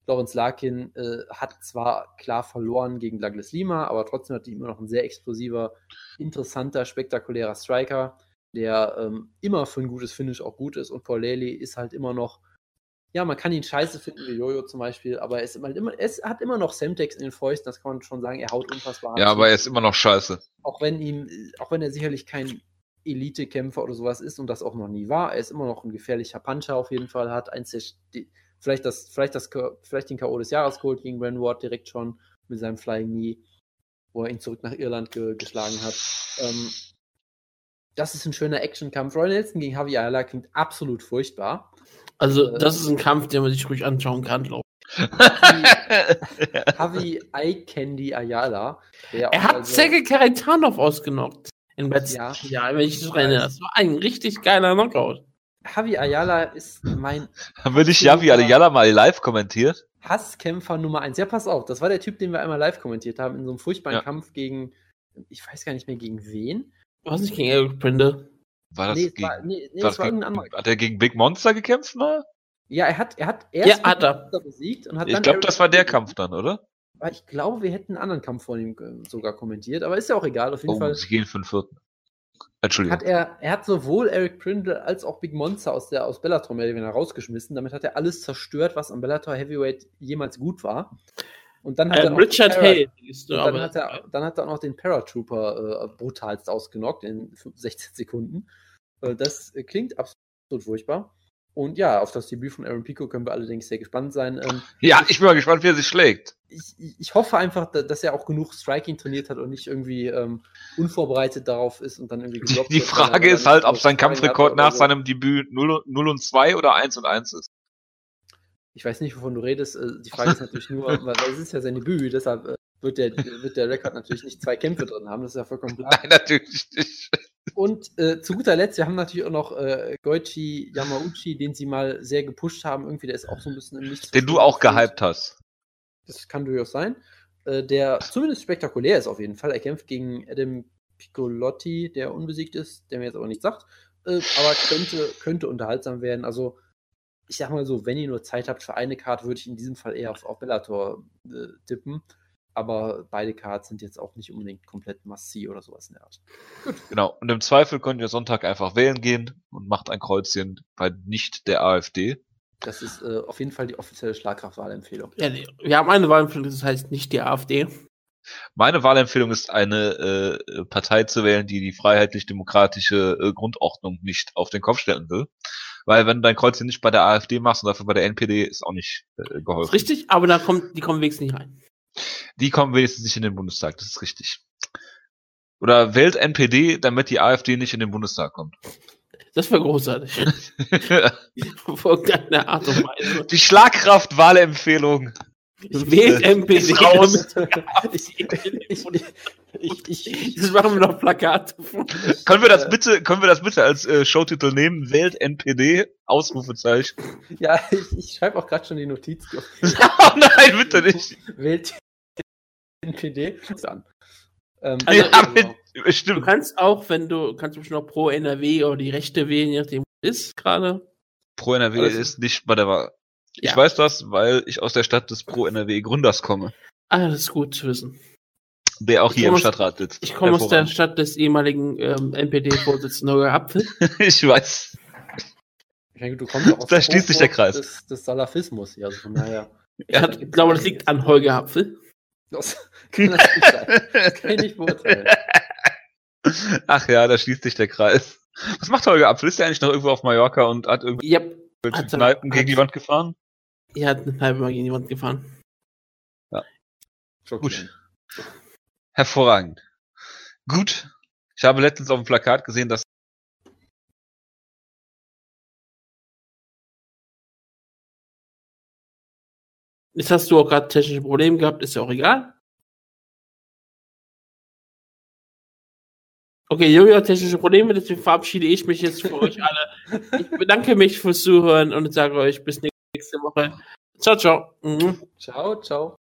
Lorenz Larkin äh, hat zwar klar verloren gegen Douglas Lima, aber trotzdem hat er immer noch ein sehr explosiver, interessanter, spektakulärer Striker der ähm, immer für ein gutes Finish auch gut ist. Und Paul Daly ist halt immer noch, ja, man kann ihn scheiße finden wie Jojo zum Beispiel, aber er, ist immer, immer, es hat immer noch Semtex in den Fäusten, das kann man schon sagen, er haut unfassbar Ja, aber er ist immer noch scheiße. Auch wenn ihm, auch wenn er sicherlich kein Elite-Kämpfer oder sowas ist und das auch noch nie war, er ist immer noch ein gefährlicher Puncher auf jeden Fall, hat eins der, die, vielleicht das, vielleicht das, vielleicht den K.O. des Jahres geholt gegen Brandon Ward direkt schon mit seinem Flying Knee, wo er ihn zurück nach Irland ge geschlagen hat. Ähm, das ist ein schöner Actionkampf. Roy Nelson gegen Javi Ayala klingt absolut furchtbar. Also, Äh, das ist ein Kampf, den man sich ruhig anschauen kann, glaube Javi Eye Candy Ayala. Er hat also- Sergei Karitanov ausgenockt. In letzten Ja. Jahr, wenn ich mich erinnere. Das war ein richtig geiler Knockout. Javi Ayala ist mein Haben wir nicht Javi Ayala mal live kommentiert? Hasskämpfer Nummer eins. Ja, pass auf, das war der Typ, den wir einmal live kommentiert haben, in so einem furchtbaren Ja. Kampf gegen, ich weiß gar nicht mehr gegen wen. Was nicht gegen Eric Prinde? War das nee, es gegen, war, nee, nee war es das war gegen hat er gegen Big Monster gekämpft mal? Ja, er hat, er hat Ja, erst hat er. Monster besiegt und hat Ich dann glaube, das war der Kampf dann, oder? Ich glaube, wir hätten einen anderen Kampf von ihm äh, sogar kommentiert, aber ist ja auch egal. Auf jeden Oh, Fall sie gehen für den vierten. Entschuldigung. hat er, er hat sowohl Eric Prindle als auch Big Monster aus der aus Bellator weniger rausgeschmissen. Damit hat er alles zerstört, was am Bellator Heavyweight jemals gut war. Und dann hat Äh, er noch Richard Hay. dann, hat er, dann hat er auch noch den Paratrooper äh, brutalst ausgenockt in 16 Sekunden. Äh, das klingt absolut furchtbar. Und ja, auf das Debüt von Aaron Pico können wir allerdings sehr gespannt sein. Ähm, ja, ich bin mal gespannt, wie er sich schlägt. ich, ich hoffe einfach, da- dass er auch genug Striking trainiert hat und nicht irgendwie ähm, unvorbereitet darauf ist und dann irgendwie geblockt Die er- Frage ist halt, ob sein Kampfrekord nach so. seinem Debüt 0, 0 und 2 oder 1 und 1 ist. Ich weiß nicht, wovon du redest. Äh, Die Frage ist natürlich nur, [laughs] weil es ist ja sein Debüt, deshalb äh, wird der, wird der Rekord natürlich nicht zwei Kämpfe drin haben, das ist ja vollkommen klar. Nein, natürlich nicht. Und äh, zu guter Letzt, wir haben natürlich auch noch äh, Goichi Yamauchi, den sie mal sehr gepusht haben. Irgendwie, der ist auch so ein bisschen im Nichts. Den du auch gehypt hast. Das kann durchaus sein. Äh, der zumindest spektakulär ist auf jeden Fall. Er kämpft gegen Adam Piccolotti, der unbesiegt ist, der mir jetzt aber nichts sagt. Äh, aber könnte, könnte unterhaltsam werden. Also ich sag mal so, wenn ihr nur Zeit habt für eine Karte, würde ich in diesem Fall eher auf, auf Bellator äh, tippen. Aber beide Cards sind jetzt auch nicht unbedingt komplett Massi oder sowas in der Art. Genau. Und im Zweifel könnt ihr Sonntag einfach wählen gehen und macht ein Kreuzchen bei nicht der AfD. Das ist äh, auf jeden Fall die offizielle Schlagkraftwahlempfehlung. Ja, wir haben eine Wahlempfehlung, das heißt nicht die AfD. Meine Wahlempfehlung ist, eine äh, Partei zu wählen, die die freiheitlich-demokratische äh, Grundordnung nicht auf den Kopf stellen will. Weil wenn du dein Kreuzchen nicht bei der AfD machst und dafür bei der NPD, ist auch nicht äh, geholfen. Richtig, aber da kommt, die kommen wenigstens nicht rein. Die kommen wenigstens nicht in den Bundestag, das ist richtig. Oder wählt NPD, damit die AfD nicht in den Bundestag kommt. Das wäre großartig. [laughs] Irgendeine Art und Weise. die Schlagkraft-Wahlempfehlung. Wählt MPD. Ist raus. ich, ich, [laughs] ich, ich, [laughs] Das machen wir noch Plakate. Können wir das bitte, können wir das bitte als äh, Showtitel nehmen? Wählt NPD, Ausrufezeichen. [laughs] ja, ich, ich schreibe auch gerade schon die Notiz. oh nein, bitte nicht. Wählt NPD an. Ähm, Also, ja, genau. Du Stimmt. kannst auch, wenn du, kannst du bestimmt noch pro NRW oder die Rechte wählen, je nachdem, wo es ist gerade. Pro NRW Alles- ist nicht bei der Wahl. Ich Ja. weiß das, weil ich aus der Stadt des Pro NRW Gründers komme, Ah, das ist gut zu wissen. Der auch Ich hier im aus- Stadtrat sitzt. Ich komme aus der. Stadt des ehemaligen ähm, NPD-Vorsitzenden Holger Apfel. [laughs] ich weiß. Ich denke, du kommst auch aus Da der schließt sich der Kreis. Des, des Salafismus hier. Also von [laughs] daher. Ich, hat, ich glaube, das liegt an Holger Apfel. Das [laughs] kann das nicht sein. Das kann ich nicht beurteilen. Ach ja, da schließt sich der Kreis. Was macht Holger Apfel? Ist der eigentlich noch irgendwo auf Mallorca und hat irgendwelche Ja, Hat Kneipen gegen die Wand gefahren? er hat eine halbe Mal gegen die Wand gefahren. Schockierend. Hervorragend. Gut. Ich habe letztens auf dem Plakat gesehen, dass Jetzt hast du auch gerade technische Probleme gehabt, ist ja auch egal. Okay, Jojo hat technische Probleme, deswegen verabschiede ich mich jetzt für euch alle. Ich bedanke mich fürs Zuhören und sage euch bis nächste Woche. Ciao, ciao. Mhm. Ciao, ciao.